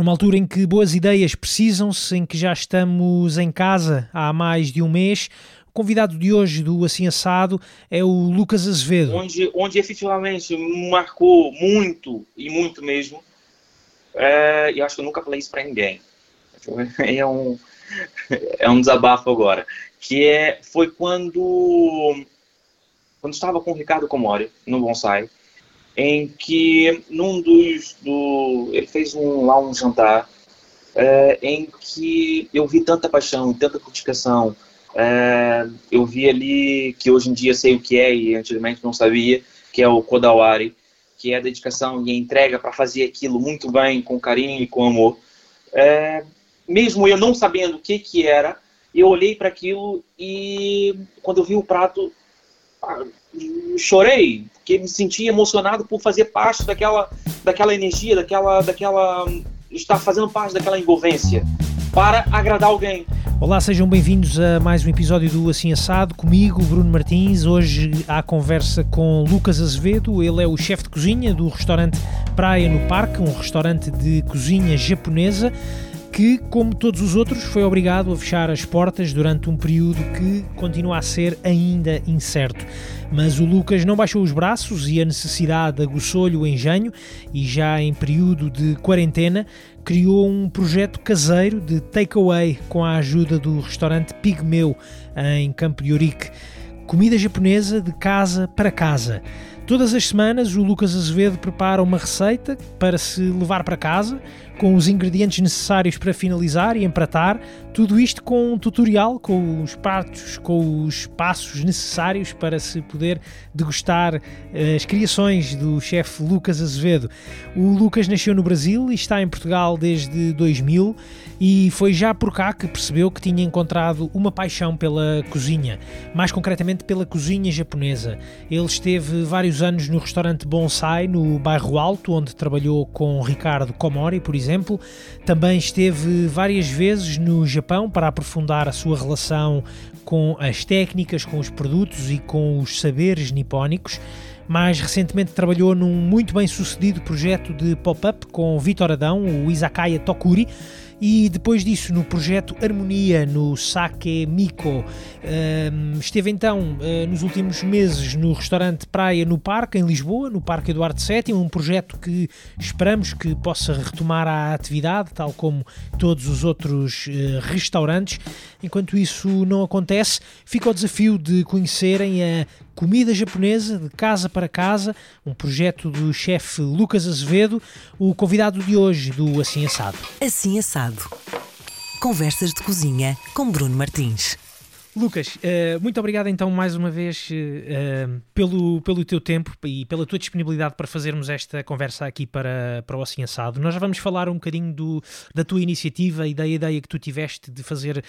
Numa altura em que boas ideias precisam-se, em que já estamos em casa há mais de um mês, o convidado de hoje do Assim Assado é o Lucas Azevedo. Onde, onde efetivamente marcou muito, e muito mesmo, é, e acho que eu nunca falei isso para ninguém. É um, é um desabafo agora. Que é, foi quando, quando estava com o Ricardo Comori no Bonsai, em que num dos do ele fez um lá um jantar é, em que eu vi tanta paixão, tanta dedicação. É, eu vi ali que hoje em dia sei o que é e antigamente não sabia, que é o Kodawari, que é a dedicação e a entrega para fazer aquilo muito bem, com carinho e com amor. É, mesmo eu não sabendo o que que era, eu olhei para aquilo e quando eu vi o prato, chorei, porque me senti emocionado por fazer parte daquela, daquela energia, daquela, daquela estar fazendo parte daquela envolvência para agradar alguém. Olá, sejam bem-vindos a mais um episódio do Assim Assado, comigo, Bruno Martins. Hoje há conversa com Lucas Azevedo, ele é o chefe de cozinha do restaurante Praia no Parque, um restaurante de cozinha japonesa que, como todos os outros, foi obrigado a fechar as portas durante um período que continua a ser ainda incerto. Mas o Lucas não baixou os braços e a necessidade aguçou-lhe o engenho e já em período de quarentena criou um projeto caseiro de takeaway com a ajuda do restaurante Pigmeu em Campo de Ourique. Comida japonesa de casa para casa. Todas as semanas o Lucas Azevedo prepara uma receita para se levar para casa com os ingredientes necessários para finalizar e empratar, tudo isto com um tutorial, com os pratos, com os passos necessários para se poder degustar eh, as criações do chefe Lucas Azevedo. O Lucas nasceu no Brasil e está em Portugal desde 2000 e foi já por cá que percebeu que tinha encontrado uma paixão pela cozinha, mais concretamente pela cozinha japonesa. Ele esteve vários anos no restaurante Bonsai, no bairro Alto, onde trabalhou com Ricardo Komori, por exemplo exemplo. Também esteve várias vezes no Japão para aprofundar a sua relação com as técnicas, com os produtos e com os saberes nipónicos. Mais recentemente trabalhou num muito bem sucedido projeto de pop-up com Vitor Adão, o Izakaya Tokuri, e depois disso no projeto Harmonia no Sake Miko. Um, esteve então uh, nos últimos meses no restaurante Praia no Parque, em Lisboa, no Parque Eduardo VII, um projeto que esperamos que possa retomar a atividade, tal como todos os outros uh, restaurantes. Enquanto isso não acontece, fica o desafio de conhecerem a Comida Japonesa de Casa para Casa, um projeto do chefe Lucas Azevedo, o convidado de hoje do Assim Assado. Assim Assado. Conversas de cozinha com Bruno Martins. Lucas, uh, muito obrigado então mais uma vez uh, pelo, pelo teu tempo e pela tua disponibilidade para fazermos esta conversa aqui para, para o Assim Assado. Nós já vamos falar um bocadinho do, da tua iniciativa e da ideia que tu tiveste de fazer uh,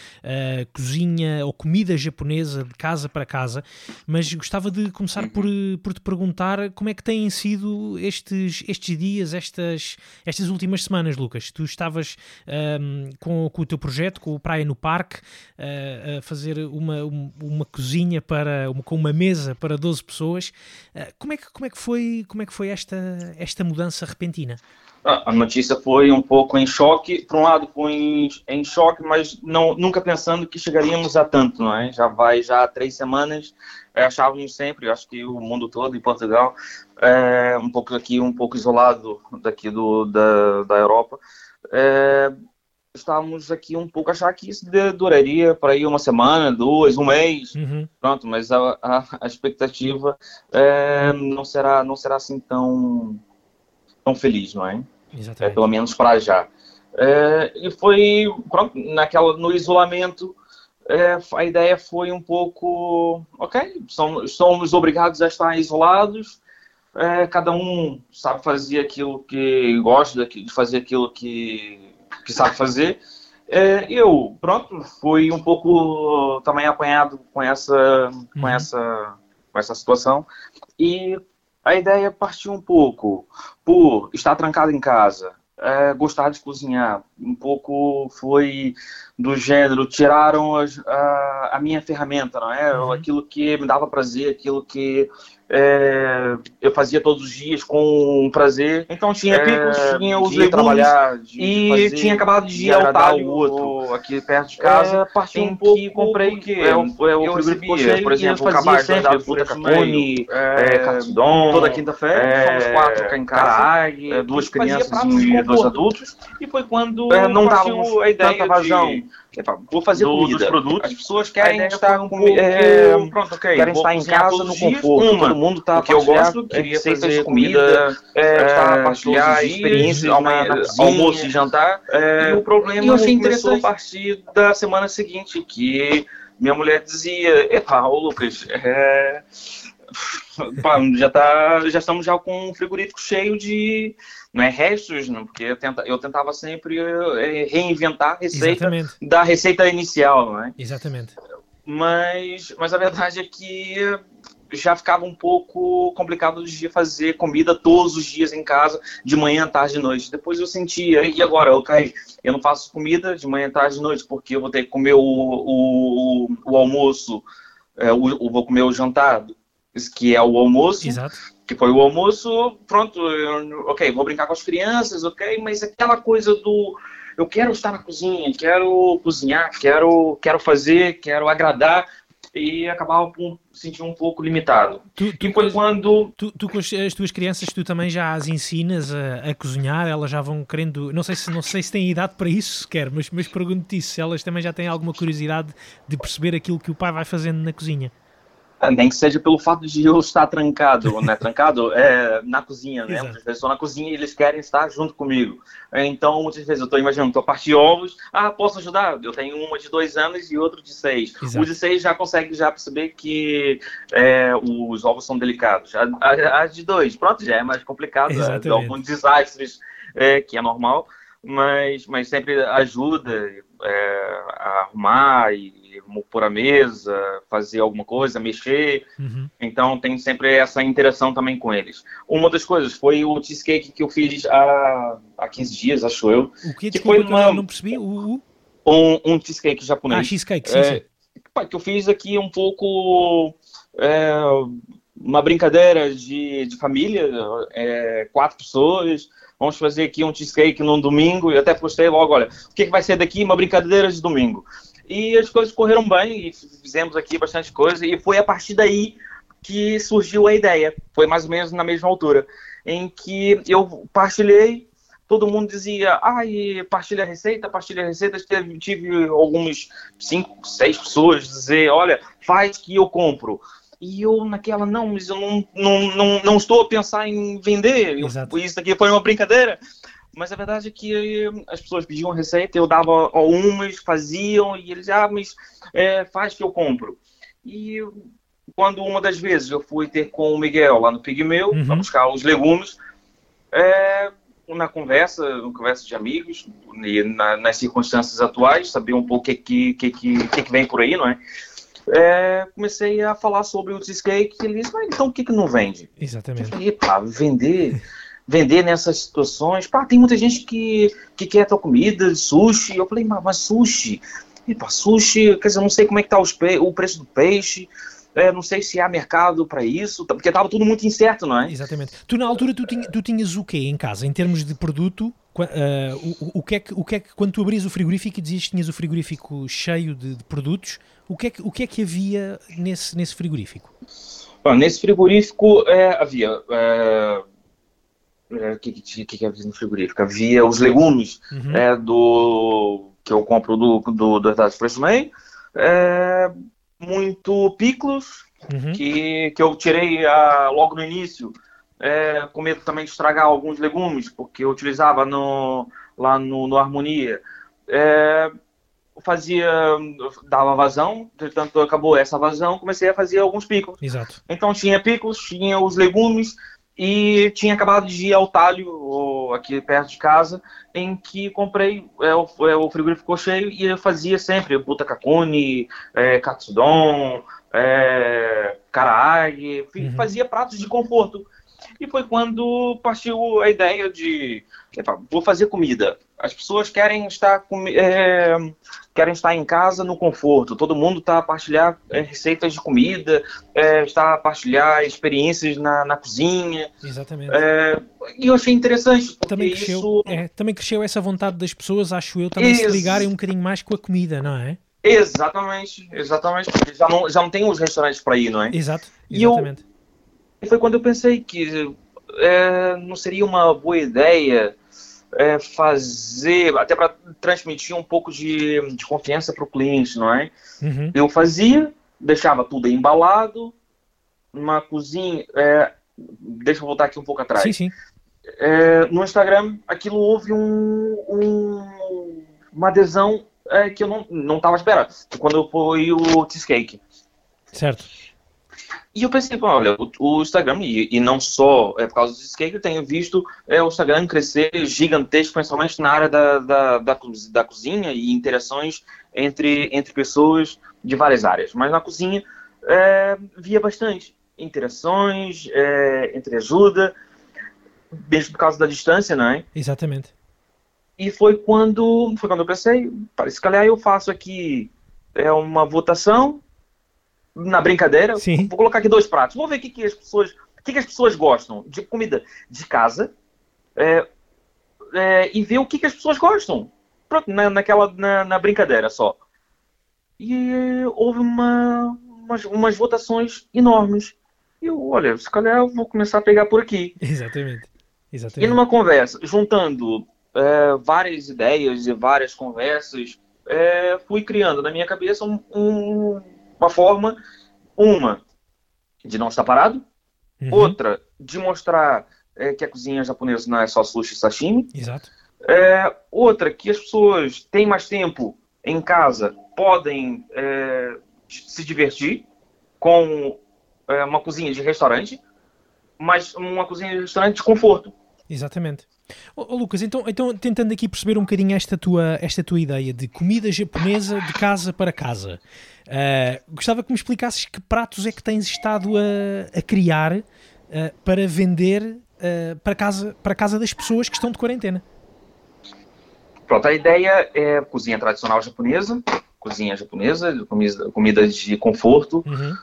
cozinha ou comida japonesa de casa para casa, mas gostava de começar por, por te perguntar como é que têm sido estes, estes dias, estas, estas últimas semanas, Lucas. Tu estavas com, com o teu projeto, com o Praia no Parque, a fazer uma, uma cozinha para uma, com uma mesa para 12 pessoas. Eh, como é que, como é que foi, como é que foi esta, esta mudança repentina? Ah, a notícia foi um pouco em choque. Por um lado, foi em, em, choque, mas não, nunca pensando que chegaríamos a tanto, não é? Já vai já há três semanas. É, achávamos sempre, acho que o mundo todo, em Portugal, é, um pouco aqui, um pouco isolado daqui do, da, da Europa. É, estávamos aqui um pouco a achar que isso duraria para aí uma semana, duas, um mês, uhum. pronto, mas a, a, a expectativa é, não será não será assim tão tão feliz, não é? Exatamente. É, pelo menos para já. É, e foi pronto naquela no isolamento é, a ideia foi um pouco ok somos, somos obrigados a estar isolados é, cada um sabe fazer aquilo que gosta de fazer aquilo que que sabe fazer. É, eu, pronto, fui um pouco também apanhado com essa, com uhum. essa, com essa situação e a ideia partiu um pouco por estar trancado em casa, é, gostar de cozinhar. Um pouco foi do gênero, tiraram as, a, a, minha ferramenta, não é? Uhum. Aquilo que me dava prazer, aquilo que é, eu fazia todos os dias com prazer. Então tinha é, picos, tinha os legumes trabalhar, e fazer, tinha acabado de ir ao talho outro aqui perto de casa. É, um pouco que comprei que é, o, é o frigorífico cheio, por exemplo, o fazia sempre fruta capone, é, katsudon, toda quinta-feira, é, somos quatro cá em casa, é, duas crianças e dois adultos. E foi quando é, não dava a ideia tanta vazão. De, vou fazer do, comida. Dos produtos. As pessoas querem estar um pouco, é, pronto, okay, querem estar em casa no conforto. Uma. Todo mundo está que eu gosto, queria fazer comida, é, é, partilhar experiências na, na almoço e jantar. É, e o problema e eu achei começou a partir da semana seguinte, que minha mulher dizia, epa, ô Lucas, é, pá, já, tá, já estamos já com um frigorífico cheio de não é restos, não, porque eu, tenta, eu tentava sempre é, reinventar a receita Exatamente. da receita inicial, não é? Exatamente. Mas, mas a verdade é que já ficava um pouco complicado de fazer comida todos os dias em casa, de manhã, tarde e noite. Depois eu sentia, e agora, ok, eu não faço comida de manhã, tarde e noite, porque eu vou ter que comer o, o, o almoço, é, o, vou comer o jantar, que é o almoço. Exato que foi o almoço, pronto, eu, ok, vou brincar com as crianças, ok, mas aquela coisa do eu quero estar na cozinha, quero cozinhar, quero, quero fazer, quero agradar, e acabava por sentir um pouco limitado. Tu, tu, e foi quando... Tu, tu, com as tuas crianças, tu também já as ensinas a, a, cozinhar, elas já vão querendo... Não sei se, não sei se têm idade para isso sequer, mas, mas pergunto-te isso, se elas também já têm alguma curiosidade de perceber aquilo que o pai vai fazendo na cozinha. Nem que seja pelo fato de eu estar trancado, né? Trancado é, na cozinha, né? Muitas vezes estou na cozinha e eles querem estar junto comigo. Então, muitas vezes eu estou imaginando, estou a partir ovos, ah, posso ajudar? Eu tenho uma de dois anos e outro de seis. Exato. O de seis já consegue já perceber que é, os ovos são delicados. A, a, a, de dois, pronto, já é mais complicado, é, alguns desastres, é, que é normal, mas, mas sempre ajuda é, a arrumar e pôr a mesa, fazer alguma coisa, mexer. Uhum. Então tem sempre essa interação também com eles. Uma das coisas foi o cheesecake que eu fiz há, há 15 dias, acho eu. O que, que foi uma, eu não percebi? O. Um, um cheesecake japonês. Ah, cheesecake, sim, é, sim. Que eu fiz aqui um pouco... É, uma brincadeira de, de família, é, quatro pessoas, vamos fazer aqui um cheesecake num domingo, e até postei logo, olha, o que, que vai ser daqui? Uma brincadeira de domingo. E as coisas correram bem, e fizemos aqui bastante coisa, e foi a partir daí que surgiu a ideia. Foi mais ou menos na mesma altura, em que eu partilhei, todo mundo dizia, ai, partilha a receita, partilha a receita. Tive, tive algumas cinco, seis pessoas dizer, olha, faz que eu compro. E eu naquela, não, mas eu não, não, não, não estou a pensar em vender. Eu, isso aqui foi uma brincadeira. Mas a verdade é que as pessoas pediam receita, eu dava umas, faziam, e eles, ah, mas é, faz que eu compro. E quando uma das vezes eu fui ter com o Miguel lá no Pigmeu, uhum. para buscar os legumes, é, na conversa, na conversa de amigos, e na, nas circunstâncias atuais, saber um pouco o que, que, que, que, que vem por aí, não é? é, comecei a falar sobre o cheesecake e ele disse, mas então o que, que não vende? Exatamente. Eu falei, pá, vender, vender nessas situações, pá, tem muita gente que, que quer tua comida, sushi, eu falei, mas, mas sushi, e, pá, sushi, quer dizer, eu não sei como é que tá os, o preço do peixe, é, não sei se há mercado para isso, porque estava tudo muito incerto, não é? Exatamente. Tu na altura tu, tinha, tu tinhas o quê em casa, em termos de produto? Uh, o, o, que é que, o que é que, quando tu abrias o frigorífico e dizias que tinhas o frigorífico cheio de, de produtos, o que, é que, o que é que havia nesse, nesse frigorífico? Bom, nesse frigorífico é, havia. É, é, que, que, que, havia no frigorífico? Havia os legumes uhum. é, do que eu compro do, do, do Herdade Man, é, muito piclos, uhum. que, que eu tirei a, logo no início, é, com medo também de estragar alguns legumes, porque eu utilizava no, lá no, no Harmonia. É, fazia, dava vazão, portanto acabou essa vazão, comecei a fazer alguns picos. Exato. Então tinha picos, tinha os legumes e tinha acabado de ir ao talho aqui perto de casa, em que comprei, é, o, é, o frigorífico ficou cheio e eu fazia sempre butacacone, é, katsudon, é, karaage, uhum. fazia pratos de conforto. E foi quando partiu a ideia de vou fazer comida. As pessoas querem estar é, querem estar em casa no conforto. Todo mundo está a partilhar é, receitas de comida, é, está a partilhar experiências na, na cozinha. Exatamente. É, e eu achei interessante. Também cresceu, isso... é, também cresceu essa vontade das pessoas, acho eu, também Ex se ligarem um bocadinho mais com a comida, não é? Exatamente, exatamente. Porque já não, já não tem os restaurantes para ir, não é? Exato, exatamente. E eu, foi quando eu pensei que é, não seria uma boa ideia é, fazer, até para transmitir um pouco de, de confiança para o cliente, não é? Uhum. Eu fazia, deixava tudo embalado, numa cozinha. É, deixa eu voltar aqui um pouco atrás. Sim, sim. É, no Instagram, aquilo houve um, um, uma adesão é, que eu não, não tava esperando. Quando foi o cheesecake. Certo. E eu pensei, olha, o, o Instagram, e, e, não só é por causa do cheesecake, eu tenho visto é, o Instagram crescer gigantesco, principalmente na área da, da, da, da cozinha e interações entre, entre pessoas de várias áreas. Mas na cozinha, é, via bastante interações, é, entre ajuda, mesmo por causa da distância, não é? Exatamente. E foi quando, foi quando eu pensei, se calhar eu faço aqui é uma votação na brincadeira. Sim. Vou colocar aqui dois pratos. Vou ver o que, que as pessoas, o que, que as pessoas gostam de comida de casa é, é, e ver o que, que as pessoas gostam. Pronto, na, naquela na, na brincadeira só. E houve uma, umas, umas votações enormes. E eu, olha, se calhar eu vou começar a pegar por aqui. Exatamente. Exatamente. E numa conversa, juntando é, várias ideias e várias conversas, é, fui criando na minha cabeça um, um, uma forma, uma de não estar parado, uhum. outra de mostrar é, que a cozinha japonesa não é só sushi e sashimi, Exato. É, outra que as pessoas têm mais tempo em casa, podem é, se divertir com é, uma cozinha de restaurante, mas uma cozinha de restaurante de conforto. Exatamente. Oh, oh, Lucas, então, então tentando aqui perceber um bocadinho esta tua, esta tua ideia de comida japonesa de casa para casa, uh, gostava que me explicasses que pratos é que tens estado a, a criar uh, para vender uh, para, casa, para casa das pessoas que estão de quarentena. Pronto, a ideia é cozinha tradicional japonesa, cozinha japonesa, comida, comida de conforto, uhum.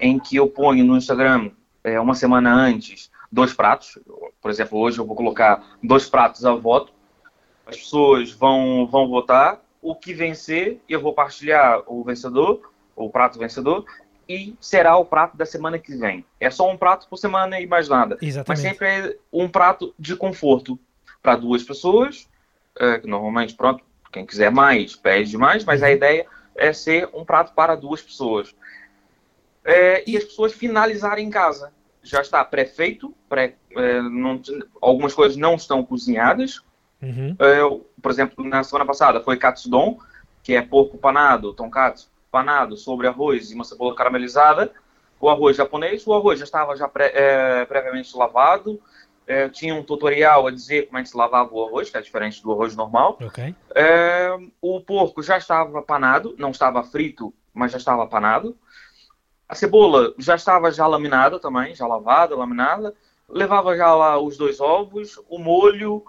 em que eu ponho no Instagram uma semana antes dois pratos. Por exemplo, hoje eu vou colocar dois pratos a voto. As pessoas vão, vão votar. O que vencer, eu vou partilhar o vencedor, o prato vencedor, e será o prato da semana que vem. É só um prato por semana e mais nada. Exatamente. Mas sempre é um prato de conforto para duas pessoas. É, normalmente, pronto, quem quiser mais, pede mais, mas a uhum. ideia é ser um prato para duas pessoas. É, e as pessoas finalizarem em casa já está pré-feito, pré, é, algumas coisas não estão cozinhadas. Uhum. É, por exemplo, na semana passada foi katsudon, que é porco panado, tonkatsu panado sobre arroz e uma cebola caramelizada. O arroz japonês, o arroz já estava já é, previamente lavado. É, tinha um tutorial a dizer como que se lavava o arroz, que é diferente do arroz normal. Okay. É, o porco já estava panado, não estava frito, mas já estava panado. A cebola já estava já laminada também, já lavada, laminada. Levava já lá os dois ovos, o molho,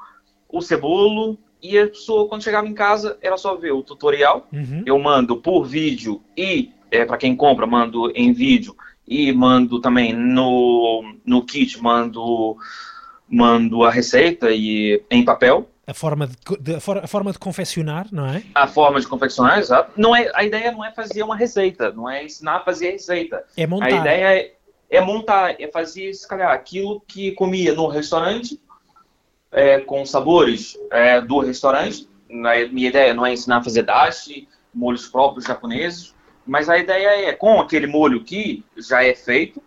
o cebolo. E a pessoa, quando chegava em casa, era só ver o tutorial. Uhum. Eu mando por vídeo e, é, para quem compra, mando em vídeo. E mando também no, no kit, mando, mando a receita e em papel a forma de, de, a forma de confeccionar, não é? A forma de confeccionar, exato. Não é, a ideia não é fazer uma receita, não é ensinar a fazer a receita. É montar. A ideia é, é montar, é fazer, se calhar, aquilo que comia no restaurante, é, com sabores é, do restaurante. A minha ideia não é ensinar a fazer dashi, molhos próprios japoneses, mas a ideia é, com aquele molho que já é feito,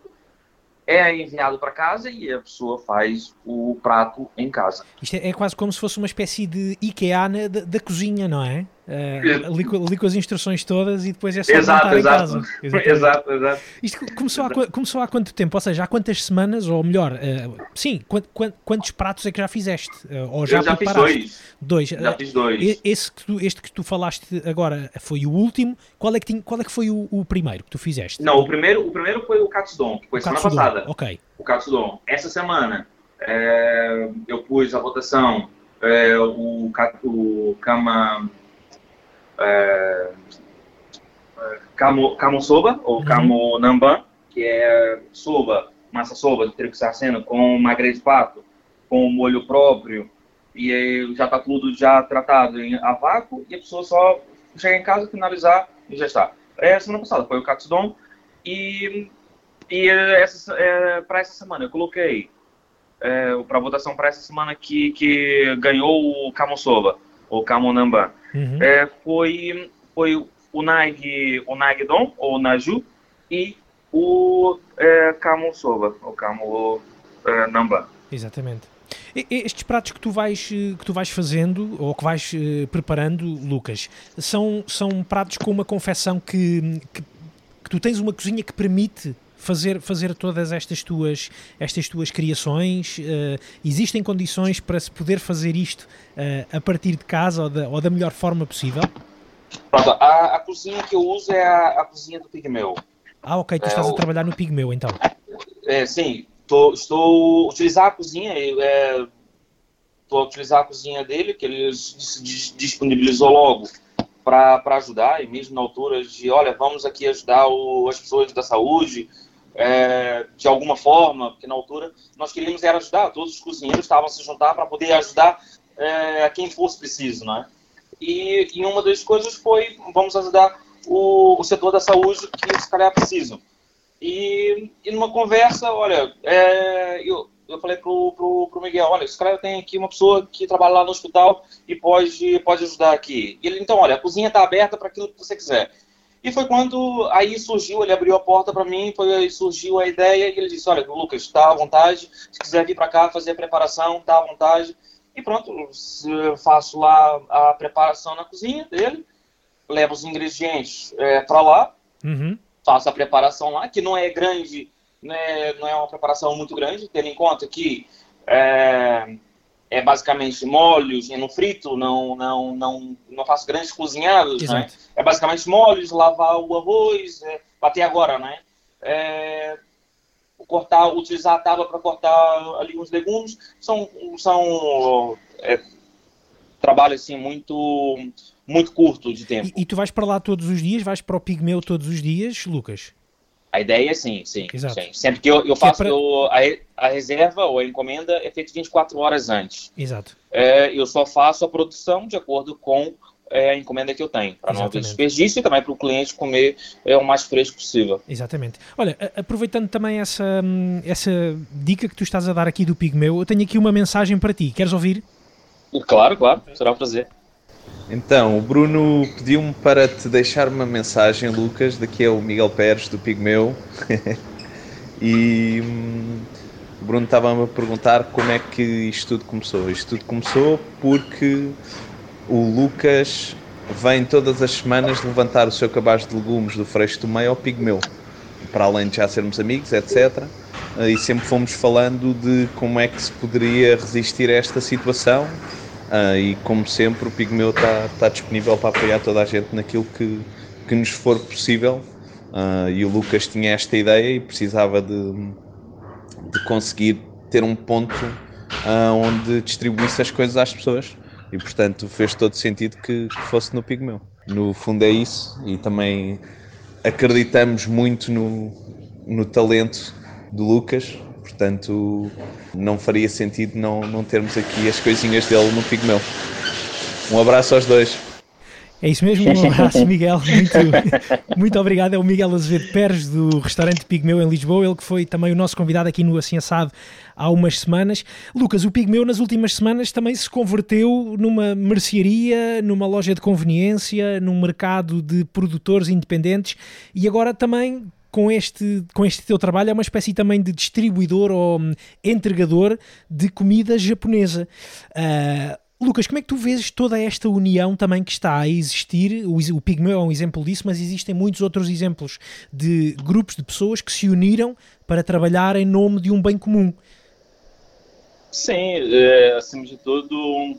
é enviado para casa e a pessoa faz o prato em casa. Isto é, é, quase como se fosse uma espécie de IKEA da, cozinha, não é? Uh, li, li, com as instruções todas e depois é só exato, exato. em casa. Exato, exato. Isto começou há, começou há quanto tempo? Ou seja, há quantas semanas, ou melhor, uh, sim, quant, quant, quantos pratos é que já fizeste? Uh, ou já Eu já fiz dois. Dois. Já fiz dois. Esse que tu, este que tu falaste agora foi o último. Qual é que, tinha, qual é que foi o, o, primeiro que tu fizeste? Não, o primeiro, o primeiro foi o Katsudon, que foi o semana katsudon. passada. Ok. O Katsudon. Essa semana é, eu pus a votação é, o, o Kama é, Kamo, Kamo Soba, ou uhum. Kamo Namban, que é soba, massa soba de trigo saraceno com magre de pato, com molho próprio, e aí já está tudo já tratado em a vácuo, e a pessoa só chega em casa, finalizar e já está. É, semana passada foi o Katsudon, e, e essa, é, para essa semana eu coloquei é, para votação para essa semana que, que ganhou o Kamosoba, ou Kamonamba, uhum. é, foi, foi o Nag, o Nagdon, ou Naju, e o é, Kamosoba, ou Kamo é, Namba. Exatamente. Estes pratos que tu vais, que tu vais fazendo ou que vais uh, preparando, Lucas, são, são pratos com uma confecção que, que, que tu tens uma cozinha que permite fazer, fazer todas estas tuas, estas tuas criações? Uh, existem condições para se poder fazer isto uh, a partir de casa ou da, ou da melhor forma possível? Pronto, a, a cozinha que eu uso é a, a cozinha do Pigmeu. Ah, ok, tu é, estás a trabalhar no Pigmeu então. É, sim, tô, estou a utilizar a cozinha, é, estou a utilizar a cozinha dele, que ele disponibilizou logo para ajudar, e mesmo na altura de, olha, vamos aqui ajudar o, as pessoas da saúde, é, de alguma forma, porque na altura nós queríamos era ajudar, todos os cozinheiros estavam se juntar para poder ajudar é, quem fosse preciso, né? E, e uma das coisas foi, vamos ajudar o, o setor da saúde que se calhar precisam. E, e numa conversa, olha, é, eu, eu falei pro, pro, pro Miguel, olha, esse cara tem aqui uma pessoa que trabalha lá no hospital e pode, pode ajudar aqui. E ele, então, olha, a cozinha está aberta para aquilo que você quiser. E foi quando aí surgiu, ele abriu a porta para mim, foi aí surgiu a ideia e ele disse, olha, Lucas, está à vontade, se quiser vir para cá fazer a preparação, está à vontade. E pronto, faço lá a preparação na cozinha dele, levo os ingredientes é, para lá, uhum. faço a preparação lá, que não é grande, não é, não é uma preparação muito grande, tendo em conta que é, é basicamente molhos, no frito, não, não, não, não faço grandes cozinhados, né? É basicamente molhos, lavar o arroz, é, até agora, né? É, cortar, utilizar a tábua para cortar ali uns legumes, são, são é, trabalho assim muito muito curto de tempo. E, e, tu vais para lá todos os dias? Vais para o Pigmeu todos os dias, Lucas? A ideia é sim, sim. sim. Sempre que eu, eu é faço é para... a, a, reserva ou a encomenda é feita 24 horas antes. Exato. É, eu só faço a produção de acordo com é, a encomenda que eu tenho, para não haver desperdício e também para o cliente comer é, o mais fresco possível. Exatamente. Olha, aproveitando também essa, essa dica que tu estás a dar aqui do Pigmeu, eu tenho aqui uma mensagem para ti. Queres ouvir? Claro, claro. Será um prazer. Então, o Bruno pediu-me para te deixar uma mensagem, Lucas. Daqui é o Miguel Pérez do Pigmeu. e hum, o Bruno estava-me a perguntar como é que isto tudo começou. Isto tudo começou porque o Lucas vem todas as semanas levantar o seu cabaz de legumes do Freixo do Meio ao Pigmeu. Para além de já sermos amigos, etc. E sempre fomos falando de como é que se poderia resistir a esta situação Uh, e como sempre, o Pigmeu está tá disponível para apoiar toda a gente naquilo que, que nos for possível. Uh, e o Lucas tinha esta ideia e precisava de, de conseguir ter um ponto uh, onde distribuísse as coisas às pessoas. E portanto fez todo sentido que, que fosse no Pigmeu. No fundo é isso, e também acreditamos muito no, no talento do Lucas Portanto, não faria sentido não, não termos aqui as coisinhas dele no Pigmeu. Um abraço aos dois. É isso mesmo, um abraço Miguel, muito, muito obrigado. É o Miguel Azevedo Pérez do restaurante Pigmeu em Lisboa, ele que foi também o nosso convidado aqui no Assim Assado há umas semanas. Lucas, o Pigmeu nas últimas semanas também se converteu numa mercearia, numa loja de conveniência, num mercado de produtores independentes e agora também com este, com este teu trabalho é uma espécie também de distribuidor ou hum, entregador de comida japonesa. Uh, Lucas, como é que tu vês toda esta união também que está a existir? O, o Pigmeu é um exemplo disso, mas existem muitos outros exemplos de grupos de pessoas que se uniram para trabalhar em nome de um bem comum. Sim, é, acima de tudo,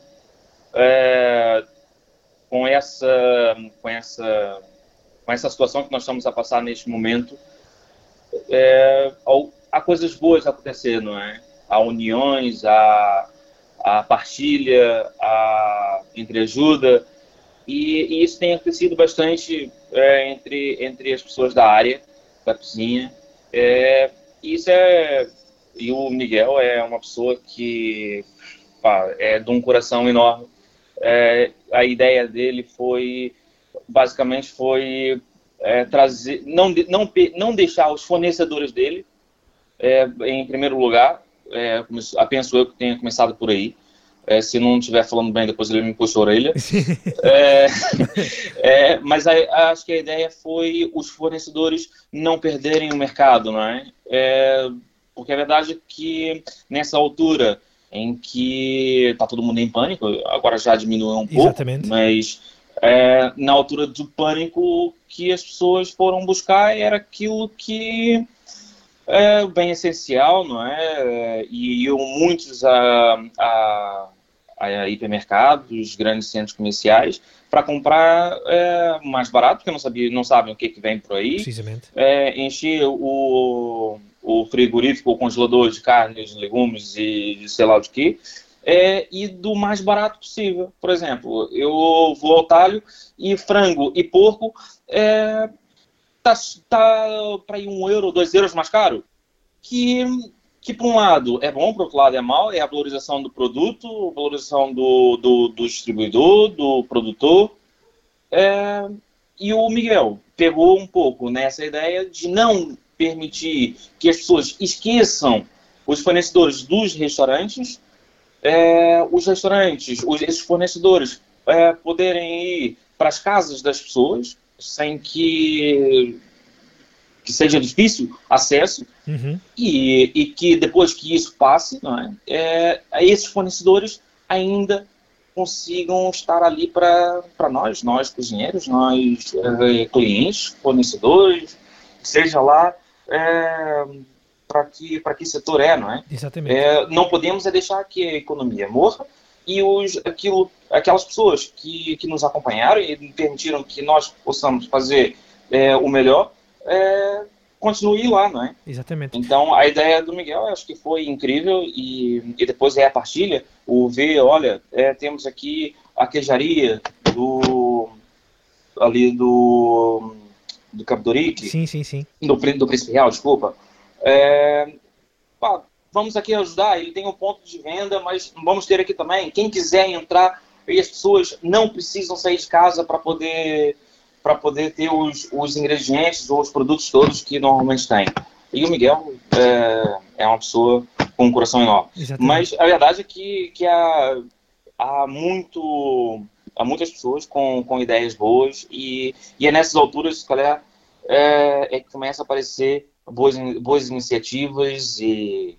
é, com essa, com essa, com essa situação que nós estamos a passar neste momento, é, há coisas boas acontecendo, não é? Há uniões, há a partilha, a entreajuda, e, e isso tem acontecido bastante é, entre, entre as pessoas da área, da cozinha. É, isso é. E o Miguel é uma pessoa que pá, é de um coração enorme. É, a ideia dele foi, basicamente, foi é, trazer, não, não, não deixar os fornecedores dele é, em primeiro lugar, é, penso eu que tenha começado por aí. É, se não estiver falando bem, depois ele me puxa a orelha. é, é, mas a, acho que a ideia foi os fornecedores não perderem o mercado, não é? é porque a verdade é que nessa altura em que está todo mundo em pânico, agora já diminuiu um pouco, Exatamente. mas é, na altura do pânico que as pessoas foram buscar era aquilo que é bem essencial, não é? E iam muitos a, a, a hipermercados, grandes centros comerciais, para comprar é, mais barato, porque não, sabia, não sabem o que, que vem por aí. Precisamente. É, encher o, o frigorífico, o congelador de carnes, legumes e de sei lá o que, é, e do mais barato possível. Por exemplo, eu vou ao talho e frango e porco é, tá, tá para ir um euro, dois euros mais caro, que, que por um lado é bom, por outro lado é mal, é a valorização do produto, a valorização do, do, do distribuidor, do produtor. É, e o Miguel pegou um pouco nessa ideia de não permitir que as pessoas esqueçam os fornecedores dos restaurantes, é, os restaurantes, os, esses fornecedores é, poderem ir para as casas das pessoas, sem que, que seja difícil acesso uhum. e, e, que depois que isso passe, não é, é esses fornecedores ainda consigam estar ali para nós, nós cozinheiros, nós é, clientes, fornecedores, seja lá é, para que, que setor é, não é? Exatamente. É, não podemos é deixar que a economia morra e os, aquilo, aquelas pessoas que, que nos acompanharam e permitiram que nós possamos fazer é, o melhor, é, continue lá, não é? Exatamente. Então, a ideia do Miguel, acho que foi incrível e, e depois é a partilha, o ver, olha, é, temos aqui a queijaria do ali do do Capdoric. Sim, sim, sim. Do, do Príncipe Real, desculpa. É, pá, vamos aqui ajudar, ele tem um ponto de venda, mas vamos ter aqui também, quem quiser entrar, e as pessoas não precisam sair de casa para poder para poder ter os, os ingredientes ou os produtos todos que normalmente tem. E o Miguel é, é uma pessoa com um coração enorme. Exatamente. Mas a verdade é que, que há, há, muito, há muitas pessoas com, com ideias boas e, e é nessas alturas, se calhar, é, é que começa a aparecer boas, boas iniciativas e,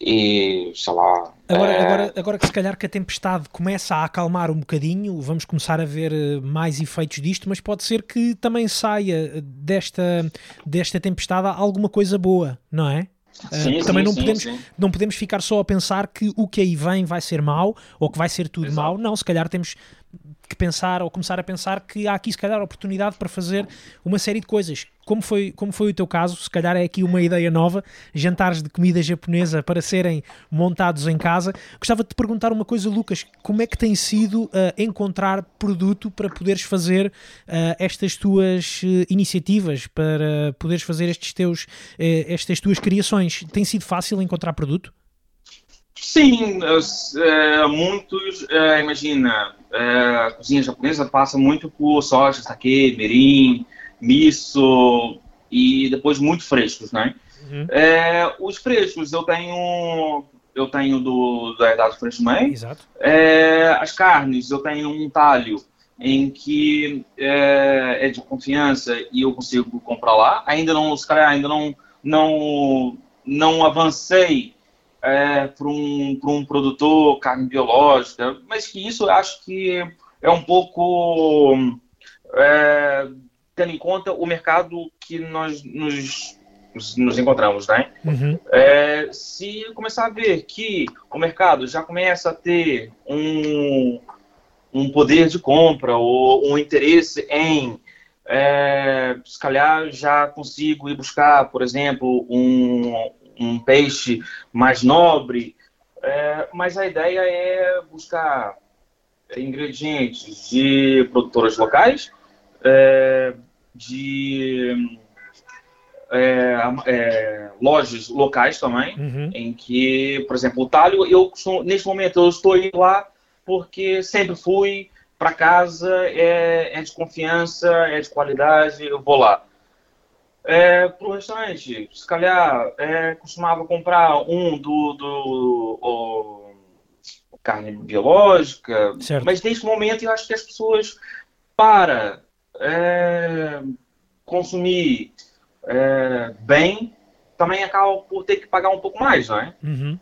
e sei lá. Agora, é... agora, agora que se calhar que a tempestade começa a acalmar um bocadinho, vamos começar a ver eh, mais efeitos disto, mas pode ser que também saia desta, desta tempestade alguma coisa boa, não é? Sim, uh, também sim, não, sim, podemos, não podemos ficar só a pensar que o que aí vem vai ser mau ou que vai ser tudo Exato. mau. Não, se calhar temos que pensar ou começar a pensar que há aqui se calhar oportunidade para fazer uma série de coisas. Como foi, como foi o teu caso, se calhar é aqui uma ideia nova, jantares de comida japonesa para serem montados em casa. Gostava de te perguntar uma coisa, Lucas, como é que tem sido uh, encontrar produto para poderes fazer uh, estas tuas uh, iniciativas, para poderes fazer estes teus, estas tuas criações? Tem sido fácil encontrar produto? Sim, muitos, imagina, é, a cozinha japonesa passa muito por soja, sake, mirin, miso e depois muito frescos, né? Uhum. É, os frescos eu tenho, eu tenho do da Idade Fresh Man. Exato. É, as carnes eu tenho um talho em que é, é de confiança e eu consigo comprar lá. Ainda não, os caras ainda não, não, não avancei é, para um, um produtor carne biológica, mas que isso eu acho que é um pouco é, tendo em conta o mercado que nós nos, nos encontramos, né? Uhum. É, se começar a ver que o mercado já começa a ter um, um poder de compra ou um interesse em é, se calhar já consigo ir buscar, por exemplo, um, um peixe mais nobre, é, mas a ideia é buscar ingredientes de produtoras locais, é, de é, é, lojas locais também, Uhum. em que, por exemplo, o talho, eu neste momento eu estou indo lá porque sempre fui para casa, é, é, de confiança, é de qualidade, eu vou lá. É, para o restaurante, se calhar, é, costumava comprar um do, do o, carne biológica, Certo. mas neste momento eu acho que as pessoas, para é, consumir é, bem, também acabam por ter que pagar um pouco mais, não é? Uhum.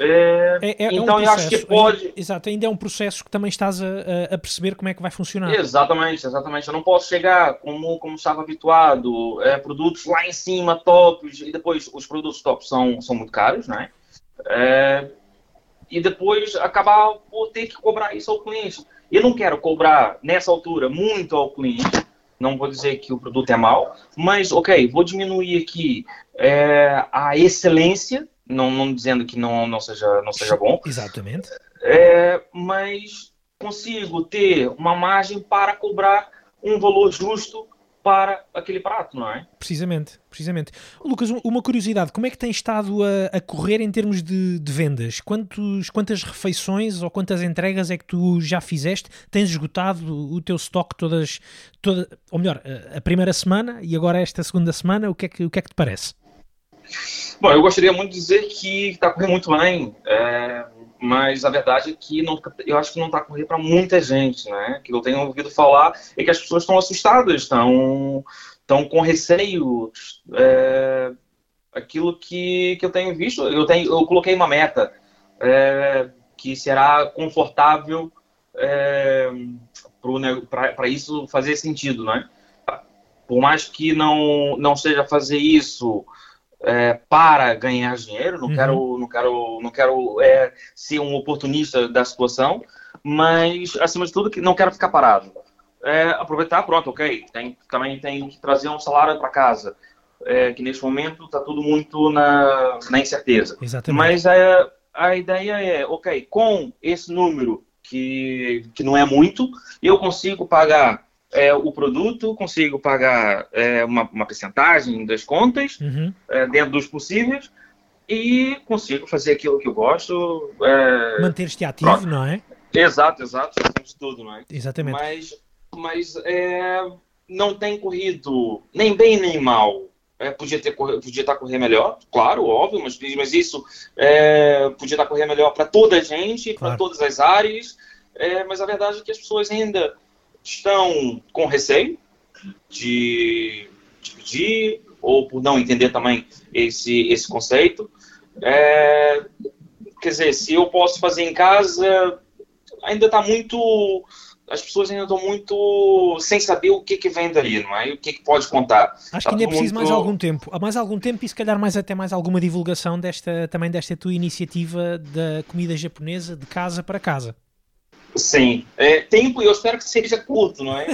É, É, é- um então eu acho que pode. ainda- exato, ainda é um processo que também estás a, a- a perceber como é que vai funcionar. Exatamente, exatamente. Eu não posso chegar como, como estava habituado, é, produtos lá em cima, tops, e depois os produtos tops são, são muito caros, né? É, e depois acabar por ter que cobrar isso ao cliente. Eu não quero cobrar nessa altura muito ao cliente, não vou dizer que o produto é mau, mas ok, vou diminuir aqui é, a excelência, não, não dizendo que não, não, seja, não seja bom, Exatamente. é, mas consigo ter uma margem para cobrar um valor justo para aquele prato, não é? Precisamente, precisamente. Lucas, um- uma curiosidade, como é que tem estado a, a correr em termos de, de vendas? Quantos, quantas refeições ou quantas entregas é que tu já fizeste? Tens esgotado o, teu estoque todas, toda, ou melhor, a, a primeira semana e agora esta segunda semana, o que é que, o que, é que te parece? Bom, eu gostaria muito de dizer que está correndo muito bem, é, mas a verdade é que não, eu acho que não está correndo para muita gente, né? Que eu tenho ouvido falar é que as pessoas estão assustadas, estão, estão com receio. É, aquilo que, que eu tenho visto, eu, tenho, eu coloquei uma meta é, que será confortável para isso fazer sentido, né? Por mais que não, não seja fazer isso é, para ganhar dinheiro, não Uhum. quero, não quero, não quero é, ser um oportunista da situação, mas acima de tudo que não quero ficar parado. É, aproveitar, pronto, ok. Tem, também tem que trazer um salário para casa, é, que neste momento está tudo muito na, na incerteza. Exatamente. Mas a, a ideia é, ok, com esse número que, que não é muito, eu consigo pagar é, o produto, consigo pagar é, uma, uma percentagem das contas, Uhum. é, dentro dos possíveis, e consigo fazer aquilo que eu gosto. é, Manter-te ativo, pronto. não é? Exato, exato, fazemos tudo, não é? Exatamente. Mas, mas é, não tem corrido nem bem nem mal. É, podia, ter, podia estar correndo melhor, claro, óbvio, mas, mas isso podia estar correndo melhor para toda a gente, para Claro. todas as áreas. Mas a verdade é que as pessoas ainda estão com receio de, de pedir, ou por não entender também esse, esse conceito. É, quer dizer, se eu posso fazer em casa, ainda está muito. As pessoas ainda estão muito sem saber o que, que vem daí, não é? E o que, que pode contar. Acho Tá que ainda é preciso mais muito- algum tempo. Há mais algum tempo e se calhar mais até mais alguma divulgação desta, também desta tua iniciativa da comida japonesa de casa para casa. Sim, é, tempo eu espero que seja curto, não é?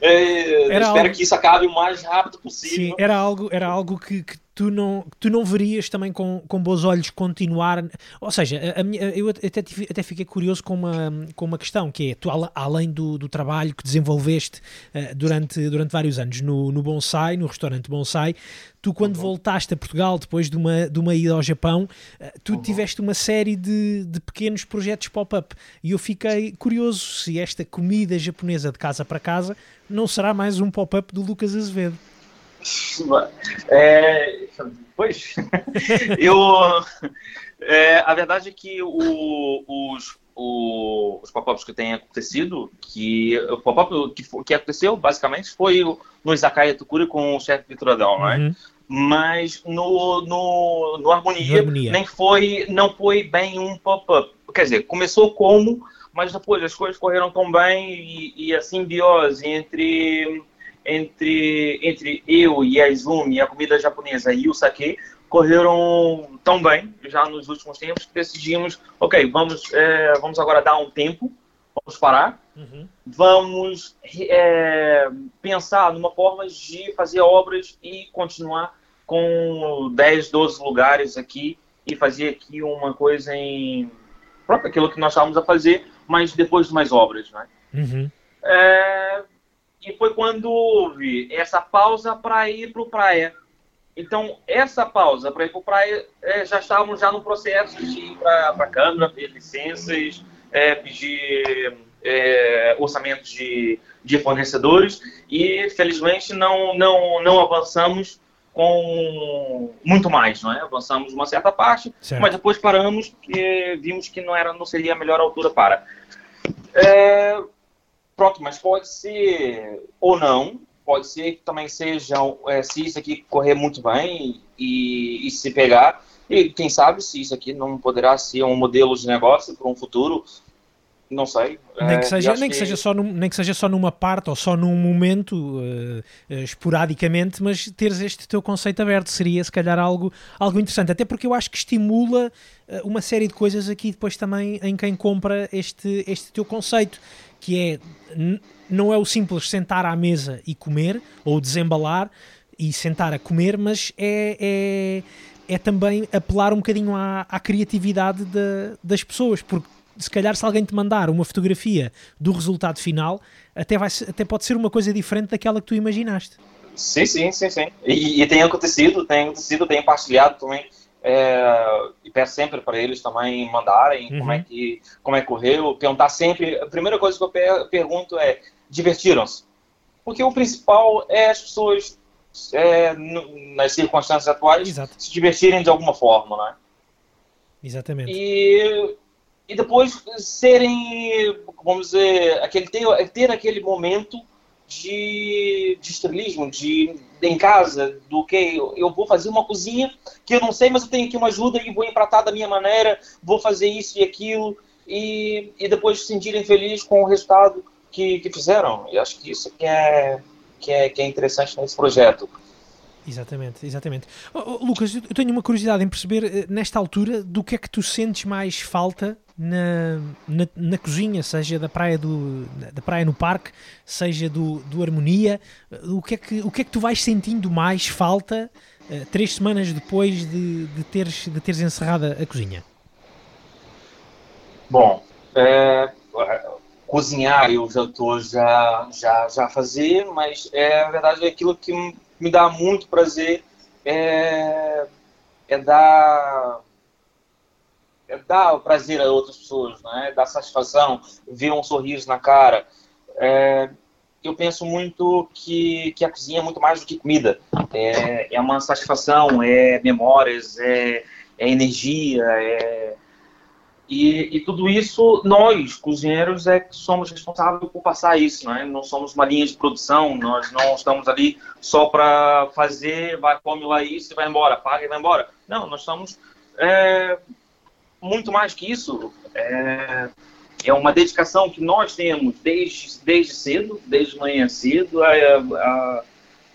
É, Era espero algo- que isso acabe o mais rápido Sim, possível. era algo, era algo que, que tu, não, tu não verias também com, com bons olhos continuar. Ou seja, a, a eu até, tive- até fiquei curioso com uma, com uma questão, que é, tu além do, do trabalho que desenvolveste eh, durante, durante vários anos no, no Bonsai, no restaurante Bonsai, tu quando voltaste a Portugal depois de uma, de uma ida ao Japão, eh, tu tiveste uma série de, de pequenos projetos pop-up e eu fiquei curioso se esta comida japonesa de casa para casa não será mais um pop-up do Lucas Azevedo. É, pois, eu, é, a verdade é que o- os, o- os pop-ups que têm acontecido, que o pop-up que, que aconteceu basicamente foi no Izakaya Tukuri com o chefe Vitor Adão, é? Uhum. mas no, no, no Harmonia, Harmonia, nem foi, não foi bem um pop-up. Quer dizer, começou como, mas depois as coisas correram tão bem e, e a simbiose entre, entre, entre eu e a Izumi, a comida japonesa e o sake, correram tão bem já nos últimos tempos que decidimos, ok, vamos, é, vamos agora dar um tempo, vamos parar, uhum. vamos é, pensar numa forma de fazer obras e continuar com 10, 12 lugares aqui e fazer aqui uma coisa em próprio aquilo que nós estávamos a fazer, mas depois de mais obras, né? Uhum. É, e foi quando houve essa pausa para ir para o praia. Então, essa pausa para ir para o praia, é, já estávamos já no processo de ir para a Câmara, pedir licenças, é, pedir é, orçamentos de, de fornecedores e, felizmente, não, não, não avançamos com muito mais, não é? Avançamos uma certa parte, certo. mas depois paramos porque vimos que não era, não seria a melhor altura para. É, pronto, mas pode ser ou não, pode ser que também seja, é, se isso aqui correr muito bem e, e, se pegar, e quem sabe se isso aqui não poderá ser um modelo de negócio para um futuro, não sei. Nem que, é, seja, nem, que, que... Seja só num, nem que seja só numa parte ou só num momento, uh, uh, esporadicamente, mas teres este teu conceito aberto seria se calhar algo, algo interessante. Até porque eu acho que estimula uh, uma série de coisas aqui depois também em quem compra este, este teu conceito, que é não é o simples sentar à mesa e comer, ou desembalar e sentar a comer, mas é, é, é também apelar um bocadinho à, à criatividade de, das pessoas, porque se calhar se alguém te mandar uma fotografia do resultado final, até, vai, até pode ser uma coisa diferente daquela que tu imaginaste. Sim, sim, sim, sim. E, e tem acontecido, tem acontecido, tem partilhado também. É, e peço sempre para eles também mandarem uhum. como é que como é que correu, perguntar sempre. A primeira coisa que eu per pergunto é: divertiram-se? Porque o principal é as pessoas é, nas circunstâncias atuais Exato. se divertirem de alguma forma, né? Exatamente. E e depois serem, vamos dizer, aquele, ter, ter aquele momento de, de estrelismo, de, de em casa, do que eu vou fazer uma cozinha que eu não sei, mas eu tenho aqui uma ajuda e vou empratar da minha maneira, vou fazer isso e aquilo, e, e depois se sentirem felizes com o resultado que, que fizeram. E acho que isso que é, que é, que é interessante nesse projeto. Exatamente, exatamente. Oh, oh, Lucas, eu tenho uma curiosidade em perceber, eh, nesta altura, do que é que tu sentes mais falta na, na, na, cozinha, seja da praia, do, da praia no parque, seja do, do Harmonia, o que, é que, o que é que tu vais sentindo mais falta uh, três semanas depois de, de, teres, de teres encerrado a cozinha? Bom, é, cozinhar eu já estou já, já, já a fazer, mas é, na verdade é aquilo que me dá muito prazer é, é dar é dar prazer a outras pessoas, né? dar satisfação, ver um sorriso na cara. É, eu penso muito que, que a cozinha é muito mais do que comida. É, é uma satisfação, é memórias, é, é energia, é... E, e, tudo isso, nós, cozinheiros, é que somos responsáveis por passar isso, né? Não somos uma linha de produção, nós não estamos ali só para fazer, vai, come lá isso e vai embora, paga e vai embora. Não, nós estamos é, muito mais que isso, é, é uma dedicação que nós temos desde, desde cedo, desde manhã cedo, a, a,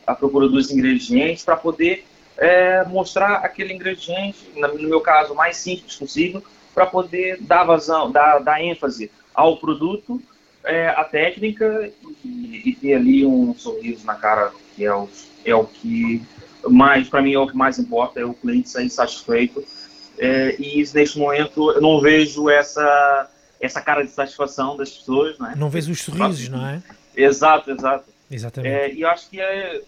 a procura dos ingredientes para poder é, mostrar aquele ingrediente, no meu caso, mais simples possível, para poder dar vazão, dar, dar ênfase ao produto, é, à técnica e, e, ter ali um sorriso na cara, que é o, é o que mais, para mim, é o que mais importa, é o cliente sair satisfeito é, e neste momento eu não vejo essa, essa cara de satisfação das pessoas. Não, é? não vês os sorrisos, não é? Exato, exato. Exatamente. É, e eu acho que é,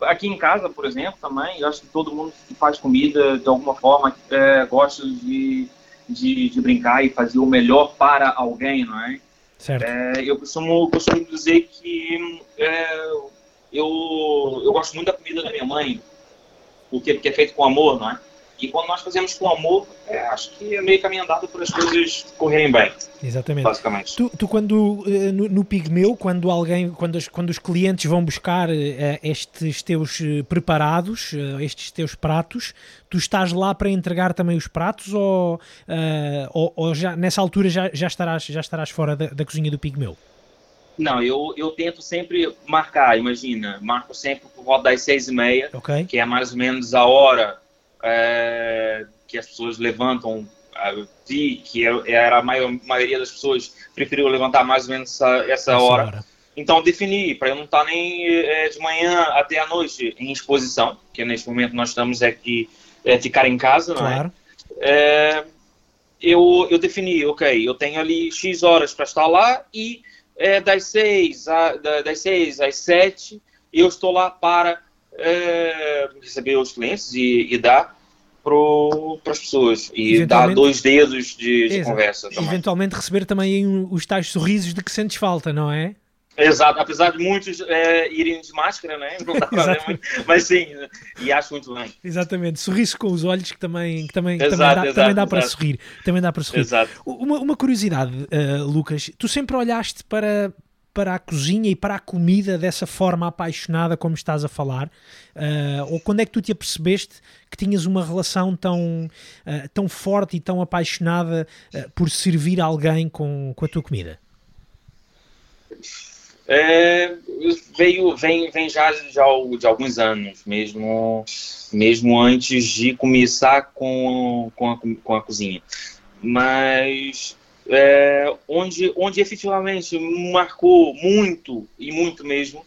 aqui em casa, por exemplo, também, eu acho que todo mundo que faz comida, de alguma forma, é, gosta de, de, de, brincar e fazer o melhor para alguém, não é? Certo. É, eu costumo, costumo dizer que é, eu, eu gosto muito da comida da minha mãe, porque, porque é feito com amor, não é? E quando nós fazemos com amor, é, acho que é meio caminho andado para as coisas correrem bem. Exatamente. Basicamente. Tu, tu quando eh, no, no, Pigmeu, quando alguém, quando, as, quando os clientes vão buscar uh, estes teus preparados, estes teus pratos, tu estás lá para entregar também os pratos ou, ou, ou, já nessa altura já, já, estarás, já estarás fora da, da cozinha do Pigmeu? Não, eu, eu tento sempre marcar, imagina, marco sempre por volta das seis e meia, okay. que é mais ou menos a hora é, que as pessoas levantam. Vi que era a maior, maioria das pessoas preferiu levantar mais ou menos essa, essa, hora. hora. Então defini, para eu não estar tá nem é, de manhã até a noite em exposição, que neste momento nós estamos aqui é, ficar em casa, claro. não é? é eu, eu defini, ok, eu tenho ali X horas para estar lá e é, das, a, das seis às sete eu estou lá para é, receber os clientes e, e dar para as pessoas e dar dois dedos de, de conversa. Também. Eventualmente receber também os tais sorrisos de que sentes falta, não é? Exato, apesar de muitos é, irem de máscara, né? Não dá pra ver mas sim, e acho muito bem. Exatamente, sorriso com os olhos que também, que também, exato, também dá, exato, também dá para sorrir. Também dá para sorrir. Exato. Uma, uma curiosidade, uh, Lucas, tu sempre olhaste para, para a cozinha e para a comida dessa forma apaixonada como estás a falar? Uh, ou quando é que tu te apercebeste que tinhas uma relação tão, uh, tão forte e tão apaixonada uh, por servir alguém com, com a tua comida? É, veio, vem, vem já, já de alguns anos, mesmo, mesmo antes de começar com, com, a, com a cozinha. Mas é, onde, onde efetivamente marcou muito, e muito mesmo,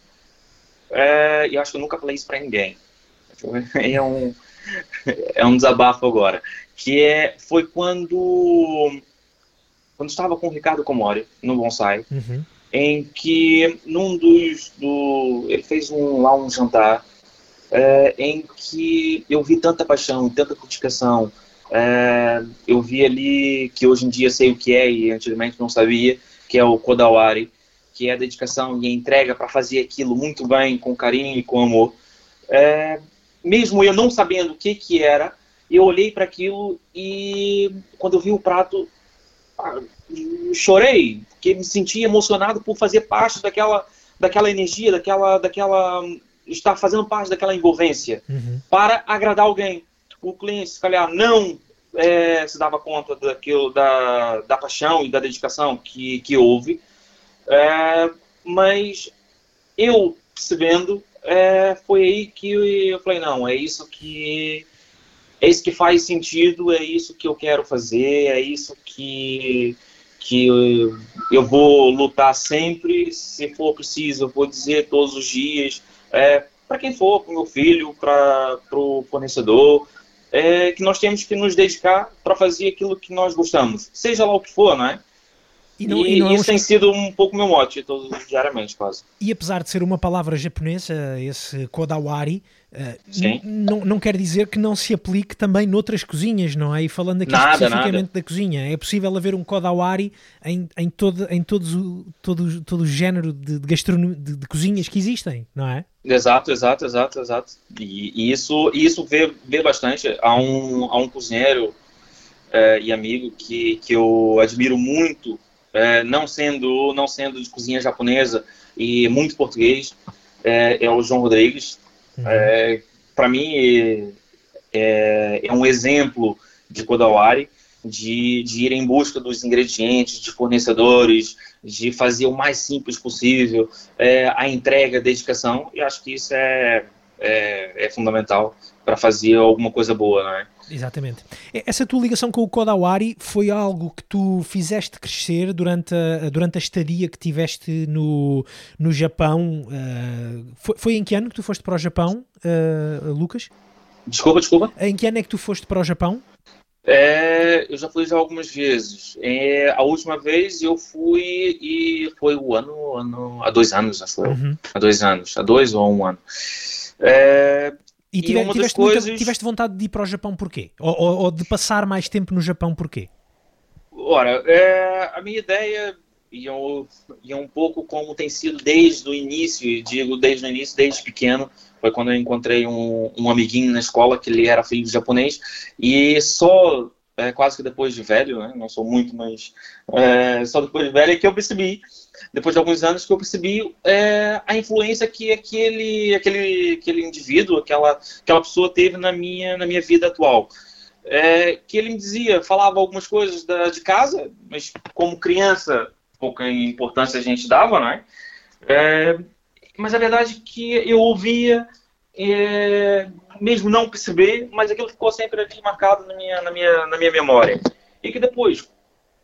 é, e acho que eu nunca falei isso para ninguém, é um, é um desabafo agora, que é, foi quando, quando estava com o Ricardo Comori no Bonsai, uhum. em que num dos do ele fez um lá um jantar é, em que eu vi tanta paixão, tanta dedicação. É, eu vi ali que hoje em dia sei o que é e antigamente não sabia, que é o Kodawari, que é a dedicação e a entrega para fazer aquilo muito bem, com carinho e com amor. É, mesmo eu não sabendo o que que era, eu olhei para aquilo e quando eu vi o prato, ah, chorei, porque me senti emocionado por fazer parte daquela, daquela energia, daquela, daquela estar fazendo parte daquela envolvência uhum. para agradar alguém. O cliente, se calhar, não é, se dava conta daquilo, da, da paixão e da dedicação que, que houve, é, mas eu percebendo, é, foi aí que eu falei, não, é isso que é isso que faz sentido, é isso que eu quero fazer, é isso que, que eu, vou lutar sempre, se for preciso, eu vou dizer todos os dias, é, para quem for, para o meu filho, para o fornecedor, é, que nós temos que nos dedicar para fazer aquilo que nós gostamos, seja lá o que for, não é? E, não, e, e não é isso é um... tem sido um pouco meu mote todos diariamente, quase. E apesar de ser uma palavra japonesa, esse kodawari, uh, não, não quer dizer que não se aplique também noutras cozinhas, não é? E falando aqui nada, especificamente nada. da cozinha, é possível haver um kodawari em, em, todo, em todos o, todo, todo o género de, de gastronomia, de, de, cozinhas que existem, não é? Exato, exato, exato, exato. E, e isso, isso vê, vê bastante. Há um, há um cozinheiro uh, e amigo que, que eu admiro muito, é, não sendo não sendo de cozinha japonesa e muito português, é, é o João Rodrigues. Uhum. É, Para mim, é, é, um exemplo de Kodawari, de, de ir em busca dos ingredientes, de fornecedores, de fazer o mais simples possível, é, a entrega, a dedicação, e acho que isso é, é, é fundamental para fazer alguma coisa boa, não é? Exatamente. Essa tua ligação com o Kodawari foi algo que tu fizeste crescer durante a, durante a estadia que tiveste no, no Japão. Uh, foi, foi, em que ano que tu foste para o Japão, uh, Lucas? Desculpa, desculpa. Em que ano é que tu foste para o Japão? É, eu já fui já algumas vezes. É, a última vez eu fui e foi o ano, ano há dois anos, acho eu. Uhum. Há dois anos, há dois ou um ano. É, e, tive, e tiveste, coisas... muita, tiveste vontade de ir para o Japão porquê? Ou, ou, ou de passar mais tempo no Japão porquê? Ora, é, a minha ideia e, eu, e um pouco como tem sido desde o início, digo desde o início, desde pequeno, foi quando eu encontrei um, um amiguinho na escola que ele era filho de japonês e só é, quase que depois de velho, né? não sou muito, mas é, só depois de velho é que eu percebi, depois de alguns anos que eu percebi é, a influência que aquele, aquele, aquele indivíduo, aquela, aquela pessoa teve na minha, na minha vida atual. É, que ele me dizia, falava algumas coisas da, de casa, mas como criança, pouca importância a gente dava, né? É, mas a verdade é que eu ouvia, é, mesmo não perceber, mas aquilo ficou sempre ali marcado na minha, na minha, na minha memória. E que depois,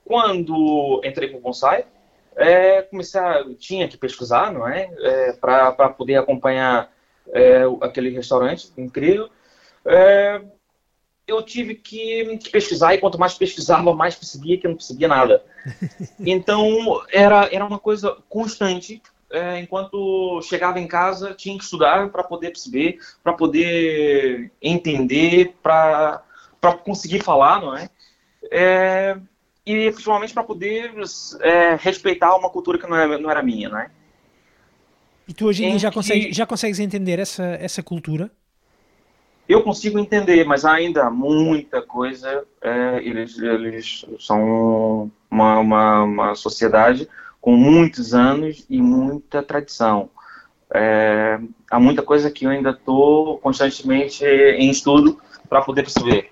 quando entrei com o bonsai, é, comecei a, tinha que pesquisar, não é? é Para poder acompanhar é, aquele restaurante incrível. É, eu tive que, que, pesquisar e quanto mais pesquisava, mais percebia que eu não percebia nada. Então era, era uma coisa constante é, enquanto chegava em casa, tinha que estudar para poder perceber, para poder entender, para conseguir falar, não é? é e principalmente para poder é, respeitar uma cultura que não era, não era minha, não é? E tu hoje em dia já, consegues, já consegues entender essa, essa cultura? Eu consigo entender, mas ainda muita coisa. É, eles, eles são uma, uma, uma sociedade com muitos anos e muita tradição. É, há muita coisa que eu ainda estou constantemente em estudo para poder perceber.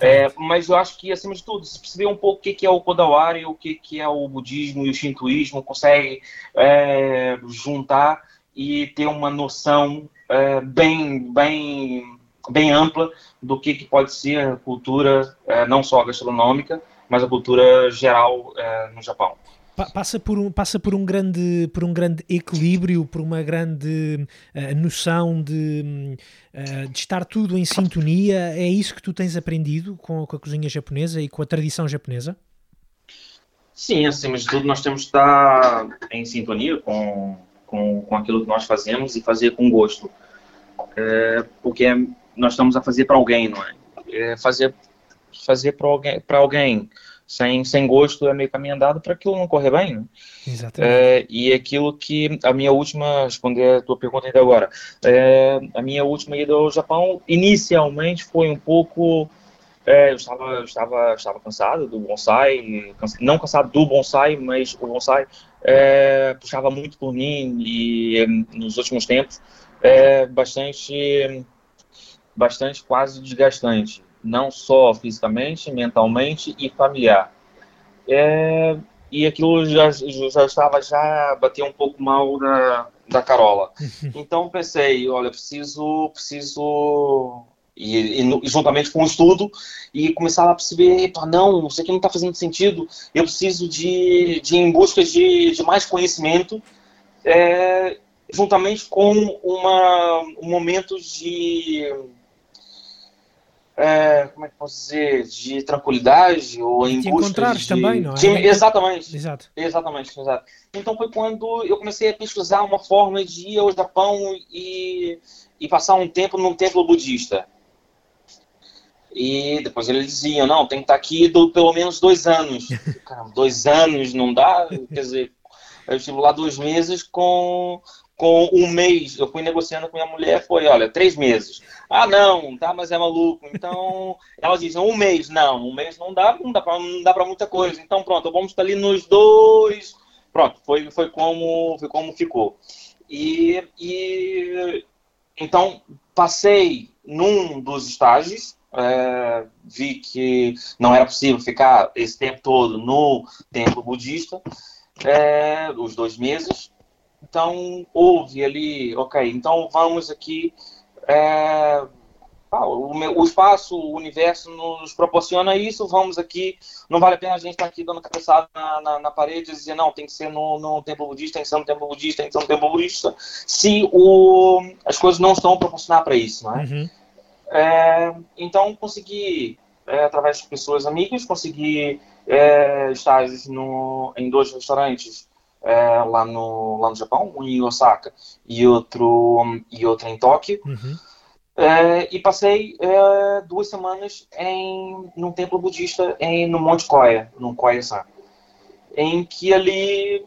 É, mas eu acho que, acima de tudo, se perceber um pouco o que, é o Kodawari, o que, é o budismo e o shintoísmo, consegue é, juntar e ter uma noção é, bem, bem, bem ampla do que, que pode ser a cultura, é, não só gastronômica, mas a cultura geral é, no Japão passa por um passa por um grande por um grande equilíbrio por uma grande uh, noção de, uh, de estar tudo em sintonia. É isso que tu tens aprendido com, com, a cozinha japonesa e com a tradição japonesa? Sim acima de tudo nós temos que estar em sintonia com com, com aquilo que nós fazemos e fazer com gosto. É, porque nós estamos a fazer para alguém não é, é fazer fazer para alguém para alguém sem, sem gosto é meio caminho andado para aquilo não correr bem. Né? Exatamente. É, e aquilo que a minha última, responder a tua pergunta ainda agora, é, a minha última ida ao Japão inicialmente foi um pouco. É, eu estava, eu estava, estava cansado do bonsai, não cansado do bonsai, mas o bonsai é, puxava muito por mim e nos últimos tempos é bastante, bastante quase desgastante não só fisicamente, mentalmente e familiar. É, e aquilo já, já estava já bater um pouco mal da, da Carola. Então pensei, olha, preciso, preciso e, e, juntamente com o estudo e começar a perceber, não, isso aqui não está fazendo sentido, eu preciso de, de em busca de, de mais conhecimento, é, juntamente com uma, um momento de é, como é que posso dizer, de tranquilidade ou em busca de... também, não é? De... Exatamente. Exato. Exatamente, exato. Então foi quando eu comecei a pesquisar uma forma de ir ao Japão e, e passar um tempo num templo budista. E depois eles diziam, não, tem que estar aqui do, pelo menos dois anos. Caramba, dois anos não dá? Quer dizer, eu estive lá dois meses com com um mês, eu fui negociando com minha mulher, foi, olha, três meses. Ah, não, tá, mas é maluco. Então, ela diz, um mês, não, um mês não dá, não dá pra, não dá pra muita coisa. Então, pronto, vamos estar ali nos dois. Pronto, foi, foi, como, foi como ficou. E, e então, passei num dos estágios, é, vi que não era possível ficar esse tempo todo no templo budista, é, os dois meses, então, houve ali, ok, então vamos aqui. É, ah, o, o, espaço, o universo nos proporciona isso, vamos aqui. Não vale a pena a gente estar aqui dando cabeçada na, na, na, parede e dizer, não, tem que ser no, no templo budista, tem que ser no templo budista, tem que ser no templo budista, se o, as coisas não estão proporcionar para isso, não é? Uhum. é? Então, consegui, é, através de pessoas amigas, consegui é, estágios no, em dois restaurantes é, lá, no, lá no Japão, um em Osaka e outro, e outro em Tóquio. Uhum. É, e passei é, duas semanas em num templo budista em, no Monte Koya, no Koya-san. em que ali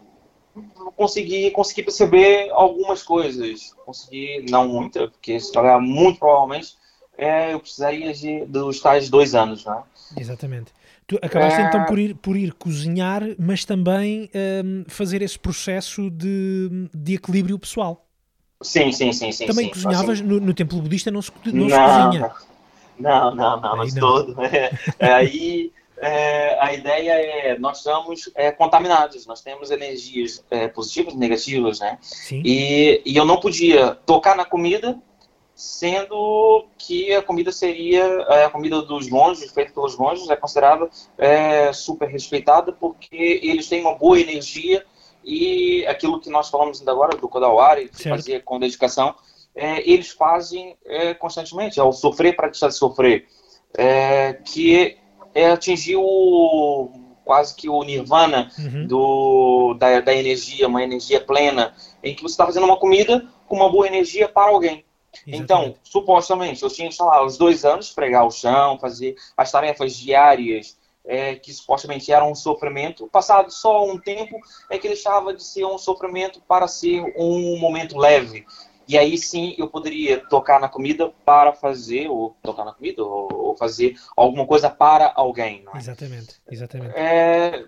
consegui, consegui perceber algumas coisas. Consegui, não muita, porque muito provavelmente é, eu precisaria de, dos tais dois anos, né? Exatamente. Tu acabaste é... então por ir, por ir cozinhar, mas também um, fazer esse processo de, de equilíbrio pessoal. Sim, sim, sim. sim também sim, cozinhavas assim. no, no templo budista, não se, não, não se cozinha. Não, não, não, não, todo. É, aí é, a ideia é nós estamos é, contaminados, nós temos energias é, positivas e negativas, né? Sim. E, e eu não podia tocar na comida sendo que a comida seria é, a comida dos monges, feita pelos monges, é considerada é, super respeitada porque eles têm uma boa energia e aquilo que nós falamos ainda agora do Kodawari, que fazia com dedicação, é, eles fazem é, constantemente, ao sofrer para deixar de sofrer, é, que é atingir o, quase que o nirvana uhum. do, da, da energia, uma energia plena, em que você está fazendo uma comida com uma boa energia para alguém. Exatamente. Então, supostamente, eu tinha, sei lá, os dois anos, pregar o chão, fazer as tarefas diárias, é, que supostamente eram um sofrimento. Passado só um tempo, é que deixava de ser um sofrimento para ser um momento leve. E aí sim eu poderia tocar na comida para fazer, ou tocar na comida, ou, ou fazer alguma coisa para alguém. É? Exatamente, exatamente. É,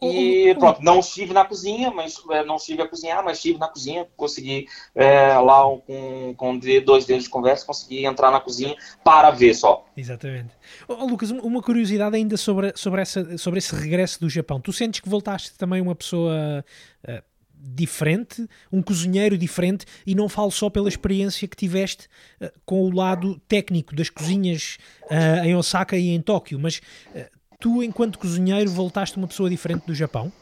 e pronto, não estive na cozinha, mas é, não estive a cozinhar, mas estive na cozinha, consegui é, lá com, com dois dedos de conversa, consegui entrar na cozinha para ver só. Exatamente. Oh, Lucas, uma curiosidade ainda sobre, sobre, essa, sobre esse regresso do Japão. Tu sentes que voltaste também uma pessoa uh, diferente, um cozinheiro diferente, e não falo só pela experiência que tiveste uh, com o lado técnico das cozinhas uh, em Osaka e em Tóquio, mas tu, enquanto cozinheiro, voltaste uma pessoa diferente do Japão?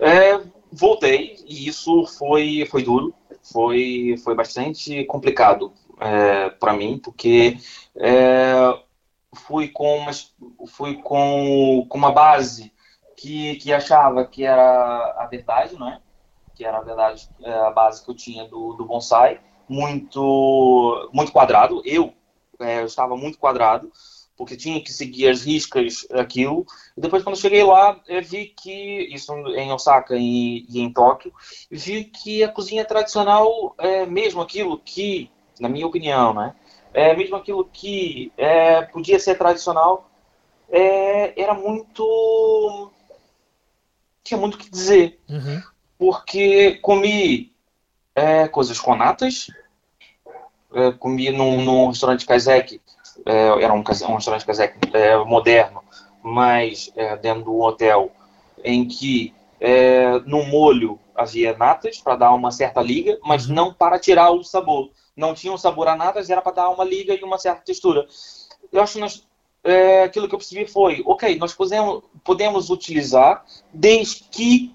É, voltei e isso foi, foi duro, foi, foi bastante complicado é, para mim, porque é, fui, com uma, fui com, com uma base que, que achava que era a verdade, não é? que era a verdade, é, a base que eu tinha do, do bonsai, muito, muito quadrado. Eu, é, eu estava muito quadrado, porque tinha que seguir as riscas aquilo. E depois, quando cheguei lá, vi que, isso em Osaka e, e em Tóquio, vi que a cozinha tradicional é mesmo aquilo que, na minha opinião, né, é mesmo aquilo que é, podia ser tradicional, é, era muito. tinha muito o que dizer. Uhum. Porque comi é, coisas com natas, é, comi num, num restaurante Kazek é, era um, um restaurante caseco é, moderno, mas é, dentro do hotel, em que é, no molho havia natas para dar uma certa liga, mas uhum. não para tirar o sabor. Não tinha um sabor a natas, era para dar uma liga e uma certa textura. Eu acho que nós, é, aquilo que eu percebi foi, ok, nós podemos, podemos utilizar desde que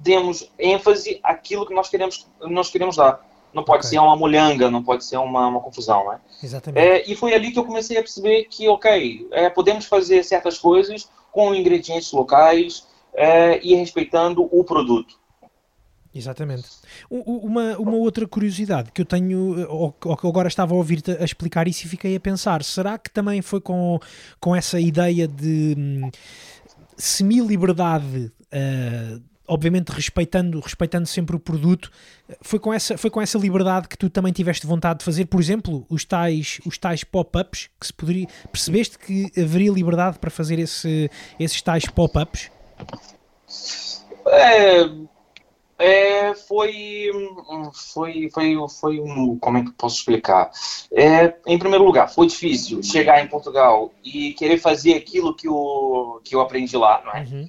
demos ênfase àquilo que nós queremos, nós queremos dar. Não pode okay. ser uma molhanga, não pode ser uma, uma confusão, né? Exatamente. É, e foi ali que eu comecei a perceber que, ok, é, podemos fazer certas coisas com ingredientes locais é, e respeitando o produto. Exatamente. Uma, uma outra curiosidade que eu tenho, ou que agora estava a ouvir-te a explicar isso e fiquei a pensar, será que também foi com, com essa ideia de hum, semi-liberdade uh, obviamente respeitando, respeitando sempre o produto, foi com, essa, foi com essa liberdade que tu também tiveste vontade de fazer, por exemplo, os tais, os tais pop-ups, que se poderia, percebeste que haveria liberdade para fazer esse, esses tais pop-ups? É, é, foi, foi, foi, foi um, como é que posso explicar? É, em primeiro lugar, foi difícil chegar em Portugal e querer fazer aquilo que eu, que eu aprendi lá, não é? Uhum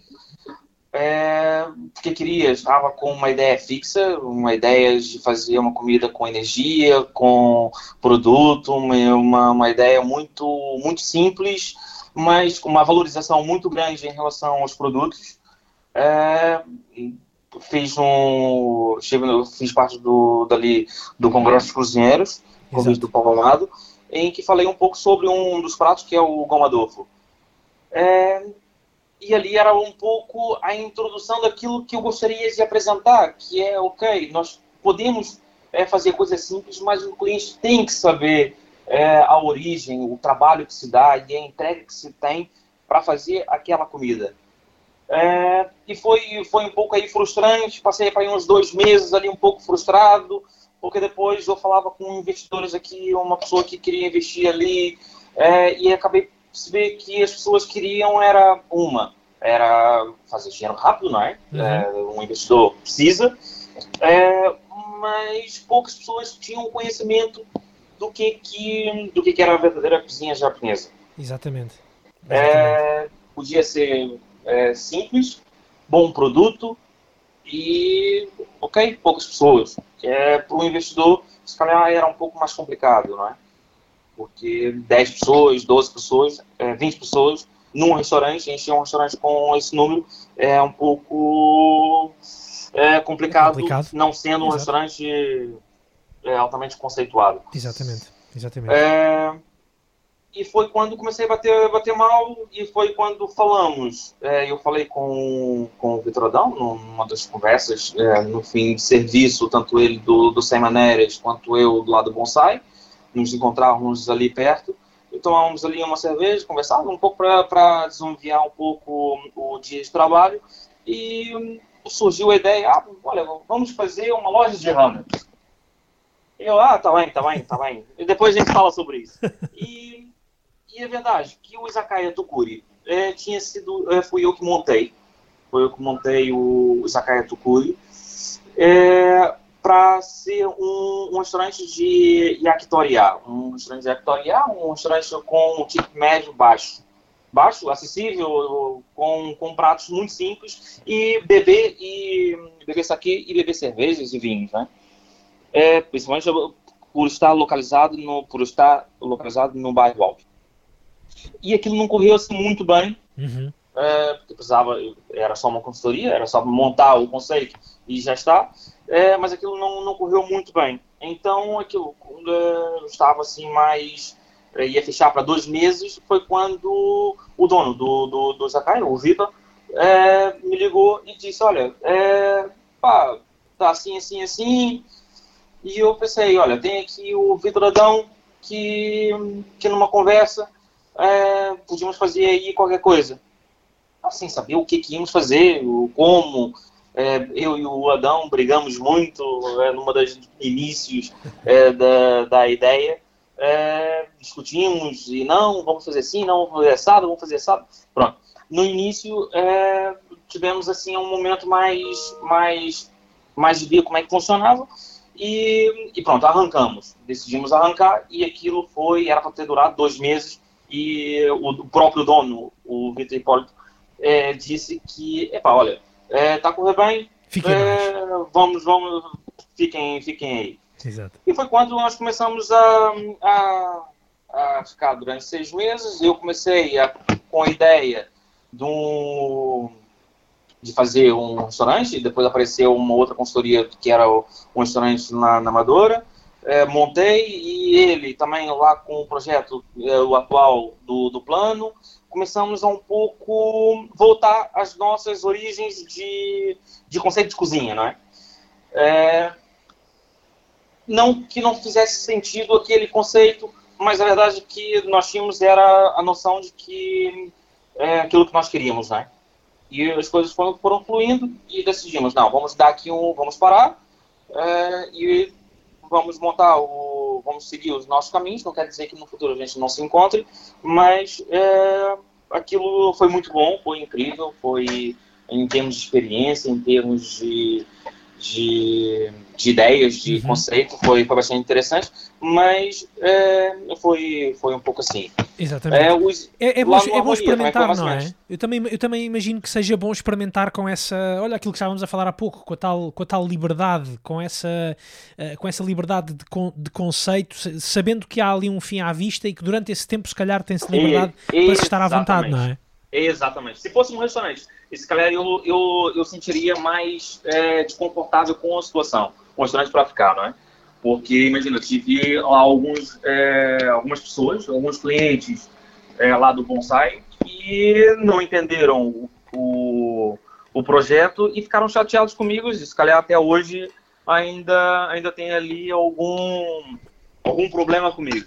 é, porque queria, estava com uma ideia fixa, uma ideia de fazer uma comida com energia, com produto, uma, uma ideia muito, muito simples, mas com uma valorização muito grande em relação aos produtos. É, fiz um, fiz parte do dali do Congresso dos Cozinheiros, convite do Amado, em que falei um pouco sobre um dos pratos que é o gomadofo. É, e ali era um pouco a introdução daquilo que eu gostaria de apresentar, que é, ok, nós podemos é, fazer coisas simples, mas o cliente tem que saber é, a origem, o trabalho que se dá e a entrega que se tem para fazer aquela comida. É, e foi, foi um pouco aí frustrante, passei para uns dois meses ali um pouco frustrado, porque depois eu falava com investidores aqui, uma pessoa que queria investir ali, é, e acabei perceber que as pessoas queriam era uma, era fazer dinheiro rápido, não é? Uhum. é um investidor precisa, é, mas poucas pessoas tinham conhecimento do que, que, do que era a verdadeira cozinha japonesa. Exatamente. É, podia ser é, simples, bom produto e, ok, poucas pessoas. É, Para o investidor, se calhar era um pouco mais complicado, não é? Porque 10 pessoas, 12 pessoas, é, 20 pessoas num restaurante, encher um restaurante com esse número é um pouco é, complicado, é complicado. não sendo um Exato. restaurante é, altamente conceituado. Exatamente, exatamente. É, e foi quando comecei a bater, bater mal e foi quando falamos. É, eu falei com, com o Vitor Adão, numa das conversas, é, no fim de serviço, tanto ele do, do Sem Maneiras quanto eu do lado do Bonsai. Nos encontrávamos ali perto e tomávamos ali uma cerveja, conversávamos um pouco para desenviar um pouco o dia de trabalho. E surgiu a ideia: ah, olha, vamos fazer uma loja de ramen. Eu, ah, tá bem, tá bem, tá bem. E depois a gente fala sobre isso. E e é verdade que o Izakaya Tukuri é, tinha sido, é, fui eu que montei, foi eu que montei o Izakaya Tukuri, é, para ser um, um, restaurante de yakitoriá, um restaurante de yakitoriá, um restaurante com um tipo médio baixo, baixo, acessível, com, com pratos muito simples. E beber e beber saque e beber cervejas e vinhos, né? É, principalmente por estar localizado no por estar localizado no bairro Alto. E aquilo não correu assim muito bem, uhum. é, porque precisava, era só uma consultoria, era só montar o conceito e já está, é, mas aquilo não, não correu muito bem. Então, aquilo, quando eu estava assim mais, é, ia fechar para dois meses, foi quando o dono do, do, do Zakai, o Vitor, é, me ligou e disse, olha, é, pá, tá assim, assim, assim, e eu pensei, olha, tem aqui o Vitor Adão, que, que numa conversa é, podíamos fazer aí qualquer coisa. Sem saber o que, que íamos fazer, como. É, eu e o Adão brigamos muito é, numa das inícios é, da, da ideia. É, discutimos e não, vamos fazer assim, não, vamos fazer assado, vamos fazer assado. Pronto. No início é, tivemos assim um momento mais, mais, mais de ver como é que funcionava e, e pronto, arrancamos. Decidimos arrancar e aquilo foi, era para ter durado dois meses e o próprio dono, o Vitor Hipólito, é, disse que, epa, olha, é, tá correndo bem, fiquem é, vamos, vamos, fiquem, fiquem aí. Exato. E foi quando nós começamos a, a, a ficar durante seis meses, eu comecei a, com a ideia de, um, de fazer um restaurante, depois apareceu uma outra consultoria que era um restaurante na, na Amadora, é, montei e ele também lá com o projeto é, o atual do, do plano começamos a um pouco voltar às nossas origens de, de conceito de cozinha, não é? é? Não que não fizesse sentido aquele conceito, mas a verdade que nós tínhamos era a noção de que é aquilo que nós queríamos, né? E as coisas foram, foram fluindo e decidimos, não, vamos dar aqui um, vamos parar é, e vamos montar o, vamos seguir os nossos caminhos. Não quer dizer que no futuro a gente não se encontre, mas é, aquilo foi muito bom, foi incrível, foi em termos de experiência, em termos de, de, de ideias, de uhum. conceito, foi, foi bastante interessante mas é, foi, foi um pouco assim. Exatamente. É, os, é, é, bom, é bom experimentar, não é? Eu também, eu também imagino que seja bom experimentar com essa. Olha aquilo que estávamos a falar há pouco, com a tal, com a tal liberdade, com essa, uh, com essa liberdade de, de conceito, sabendo que há ali um fim à vista e que durante esse tempo, se calhar, tem-se liberdade e, para se estar à vontade, não é? Exatamente. Se fosse um restaurante, se calhar eu, eu, eu sentiria mais é, desconfortável com a situação. Restaurante para ficar, não é? Porque, imagina, eu tive alguns, é, algumas pessoas, alguns clientes é, lá do Bonsai que não entenderam o, o projeto e ficaram chateados comigo. E, se calhar até hoje ainda, ainda tem ali algum, algum problema comigo.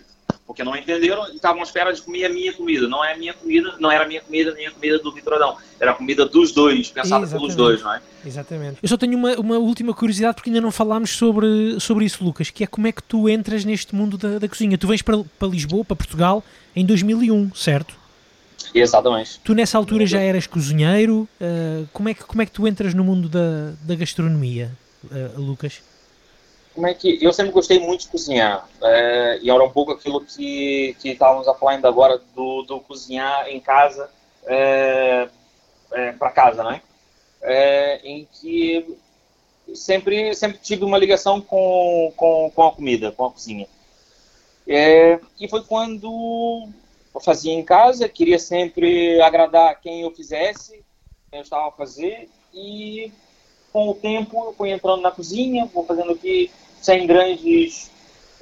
Porque não entenderam e estavam à espera de comer a minha comida. Não é a minha comida, não era a minha comida nem a comida do Vitor Adão. Era a comida dos dois, pensada Exatamente. pelos dois, não é? Exatamente. Eu só tenho uma, uma última curiosidade porque ainda não falámos sobre, sobre isso, Lucas, que é como é que tu entras neste mundo da, da cozinha. Tu vens para, para Lisboa, para Portugal, em 2001, certo? Exatamente. Tu nessa altura já eras cozinheiro. Uh, como, é que, como é que tu entras no mundo da, da gastronomia, uh, Lucas? Como é que eu sempre gostei muito de cozinhar é, e era um pouco aquilo que que estávamos a falar ainda agora do, do cozinhar em casa é, é, para casa, né? em que sempre sempre tive uma ligação com, com, com a comida, com a cozinha. e foi quando eu fazia em casa, queria sempre agradar quem eu fizesse, quem eu estava a fazer e com o tempo eu fui entrando na cozinha, vou fazendo aqui sem grandes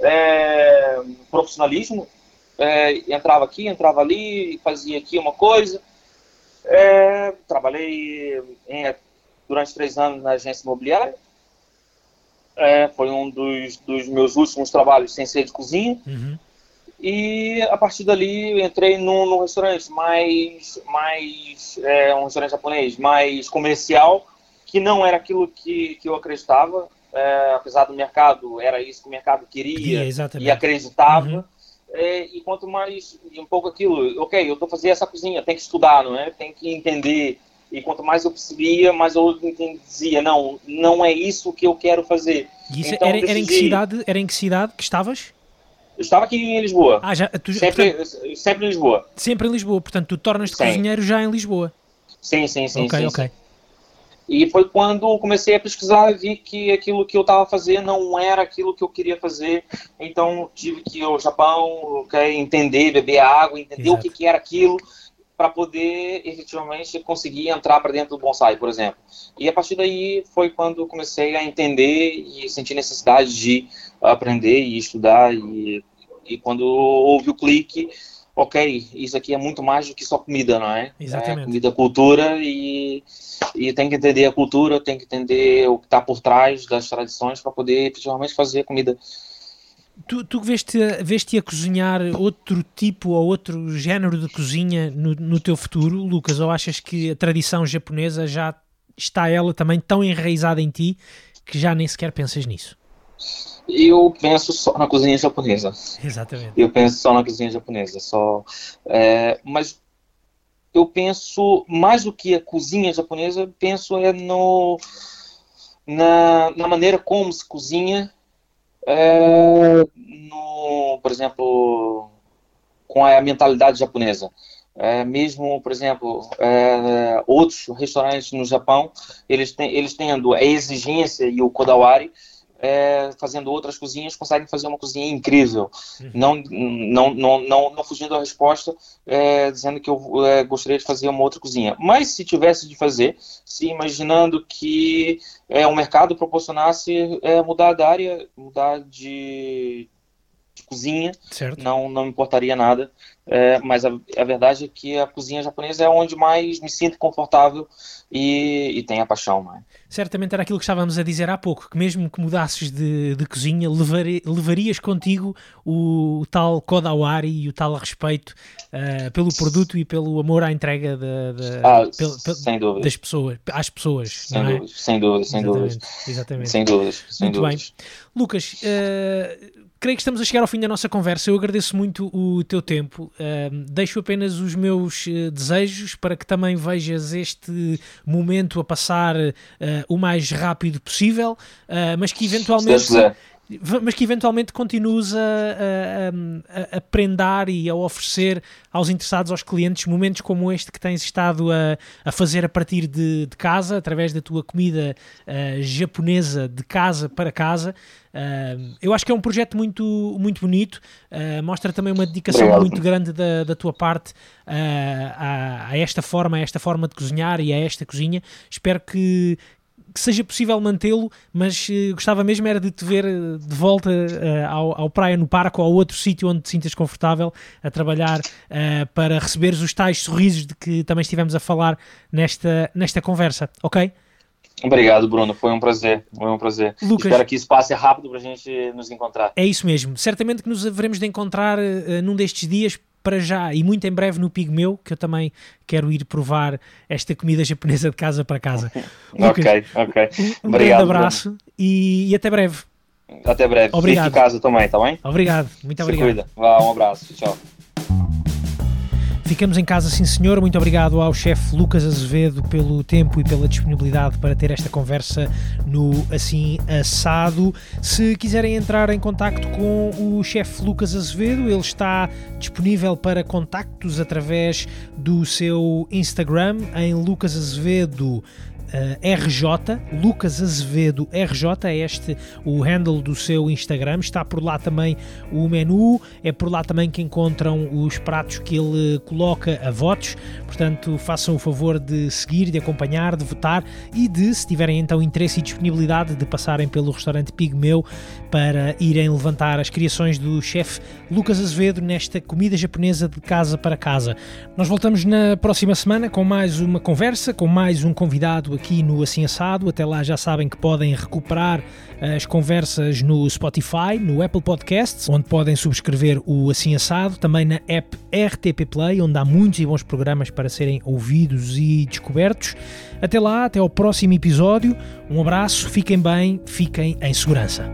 é, profissionalismo. É, entrava aqui, entrava ali, fazia aqui uma coisa. É, trabalhei em, durante três anos na agência imobiliária. É, foi um dos, dos, meus últimos trabalhos sem ser de cozinha. Uhum. E a partir dali entrei num, num restaurante mais, mais é, um restaurante japonês mais comercial, que não era aquilo que, que eu acreditava é, apesar do mercado, era isso que o mercado queria e acreditava. Uhum. É, e quanto mais, um pouco aquilo, ok, eu estou fazendo essa cozinha, tem que estudar, não é? Tem que entender. E quanto mais eu percebia, mais eu dizia, não, não é isso que eu quero fazer. Isso então, era, era, em que cidade, era em que cidade que estavas? Eu estava aqui em Lisboa. Ah, já, tu, sempre, portanto, sempre em Lisboa. Sempre em Lisboa, portanto tu tornas-te cozinheiro já em Lisboa. Sim, sim, sim. Ok, sim, ok. Sim. E foi quando comecei a pesquisar e vi que aquilo que eu estava fazendo não era aquilo que eu queria fazer. Então tive que ir ao Japão, entender, beber água, entender Exato. o que, que era aquilo para poder efetivamente conseguir entrar para dentro do bonsai, por exemplo. E a partir daí foi quando comecei a entender e sentir necessidade de aprender e estudar. E, e quando houve o clique, ok, isso aqui é muito mais do que só comida, não é? Exatamente. É comida, cultura e e tem que entender a cultura, tem que entender o que está por trás das tradições para poder efetivamente fazer comida. Tu, tu veste, veste a cozinhar outro tipo ou outro género de cozinha no, no teu futuro, Lucas? Ou achas que a tradição japonesa já está ela também tão enraizada em ti que já nem sequer pensas nisso? Eu penso só na cozinha japonesa. Exatamente. Eu penso só na cozinha japonesa, só. É, mas eu penso, mais do que a cozinha japonesa, penso é no, na, na maneira como se cozinha, é, no, por exemplo, com a mentalidade japonesa. É, mesmo, por exemplo, é, outros restaurantes no Japão, eles, têm, eles tendo a exigência e o kodawari, é, fazendo outras cozinhas, conseguem fazer uma cozinha incrível. Uhum. Não, não, não, não, não fugindo da resposta, é, dizendo que eu é, gostaria de fazer uma outra cozinha. Mas se tivesse de fazer, se imaginando que é, o mercado proporcionasse é, mudar de área, mudar de, de cozinha, certo. não não importaria nada. É, mas a, a, verdade é que a cozinha japonesa é onde mais me sinto confortável e, e tenho a paixão. Não é? Certamente era aquilo que estávamos a dizer há pouco, que mesmo que mudasses de, de cozinha, levari, levarias contigo o, o, tal kodawari e o tal respeito uh, pelo produto e pelo amor à entrega de, de, ah, das pessoas, às pessoas. Sem não dúvida, é? sem dúvida, sem dúvida. Exatamente. Sem dúvidas. Sem Muito dúvidas. bem. Lucas, uh, creio que estamos a chegar ao fim da nossa conversa. Eu agradeço muito o teu tempo. Uh, deixo apenas os meus uh, desejos para que também vejas este momento a passar uh, o mais rápido possível, mas que eventualmente mas que eventualmente continues a, a, a, a, prendar e a oferecer aos interessados, aos clientes, momentos como este que tens estado a, a fazer a partir de, de casa, através da tua comida uh, japonesa de casa para casa. Uh, eu acho que é um projeto muito, muito bonito, uh, mostra também uma dedicação Obrigado. muito grande da, da tua parte a, a, esta forma, a esta forma de cozinhar e a esta cozinha. Espero que, que seja possível mantê-lo, mas uh, gostava mesmo era de te ver uh, de volta uh, ao, ao, Praia no Parque ou a outro sítio onde te sintas confortável a trabalhar para receberes os tais sorrisos de que também estivemos a falar nesta, nesta conversa, ok? Obrigado, Bruno. Foi um prazer. Foi um prazer. Lucas- Espero que isso passe rápido para a gente nos encontrar. É isso mesmo. Certamente que nos haveremos de encontrar eh, num destes dias para já e muito em breve no Pigmeu, que eu também quero ir provar esta comida japonesa de casa para casa. Lucas, Ok, ok. um Obrigado, grande abraço e, e até breve. Até breve. Obrigado. Fique em casa também, tá bem? Obrigado, muito Se obrigado. cuida. Vá, um abraço. Tchau. Ficamos em casa, sim senhor. Muito obrigado ao chefe Lucas Azevedo pelo tempo e pela disponibilidade para ter esta conversa no Assim Assado. Se quiserem entrar em contacto com o chefe Lucas Azevedo, ele está disponível para contactos através do seu Instagram em Lucas Azevedo. Eh, RJ, Lucas Azevedo RJ, é este o handle do seu Instagram. Está por lá também o menu, é por lá também que encontram os pratos que ele coloca a votos. Portanto, façam o favor de seguir, de acompanhar, de votar e de, se tiverem então interesse e disponibilidade, de passarem pelo restaurante Pigmeu para irem levantar as criações do chefe Lucas Azevedo nesta comida japonesa de casa para casa. Nós voltamos na próxima semana com mais uma conversa, com mais um convidado aqui no Assim Assado. Até lá já sabem que podem recuperar as conversas no Spotify, no Apple Podcasts, onde podem subscrever o Assim Assado, também na app RTP Play, onde há muitos e bons programas para serem ouvidos e descobertos. Até lá, até ao próximo episódio. Um abraço, fiquem bem, fiquem em segurança.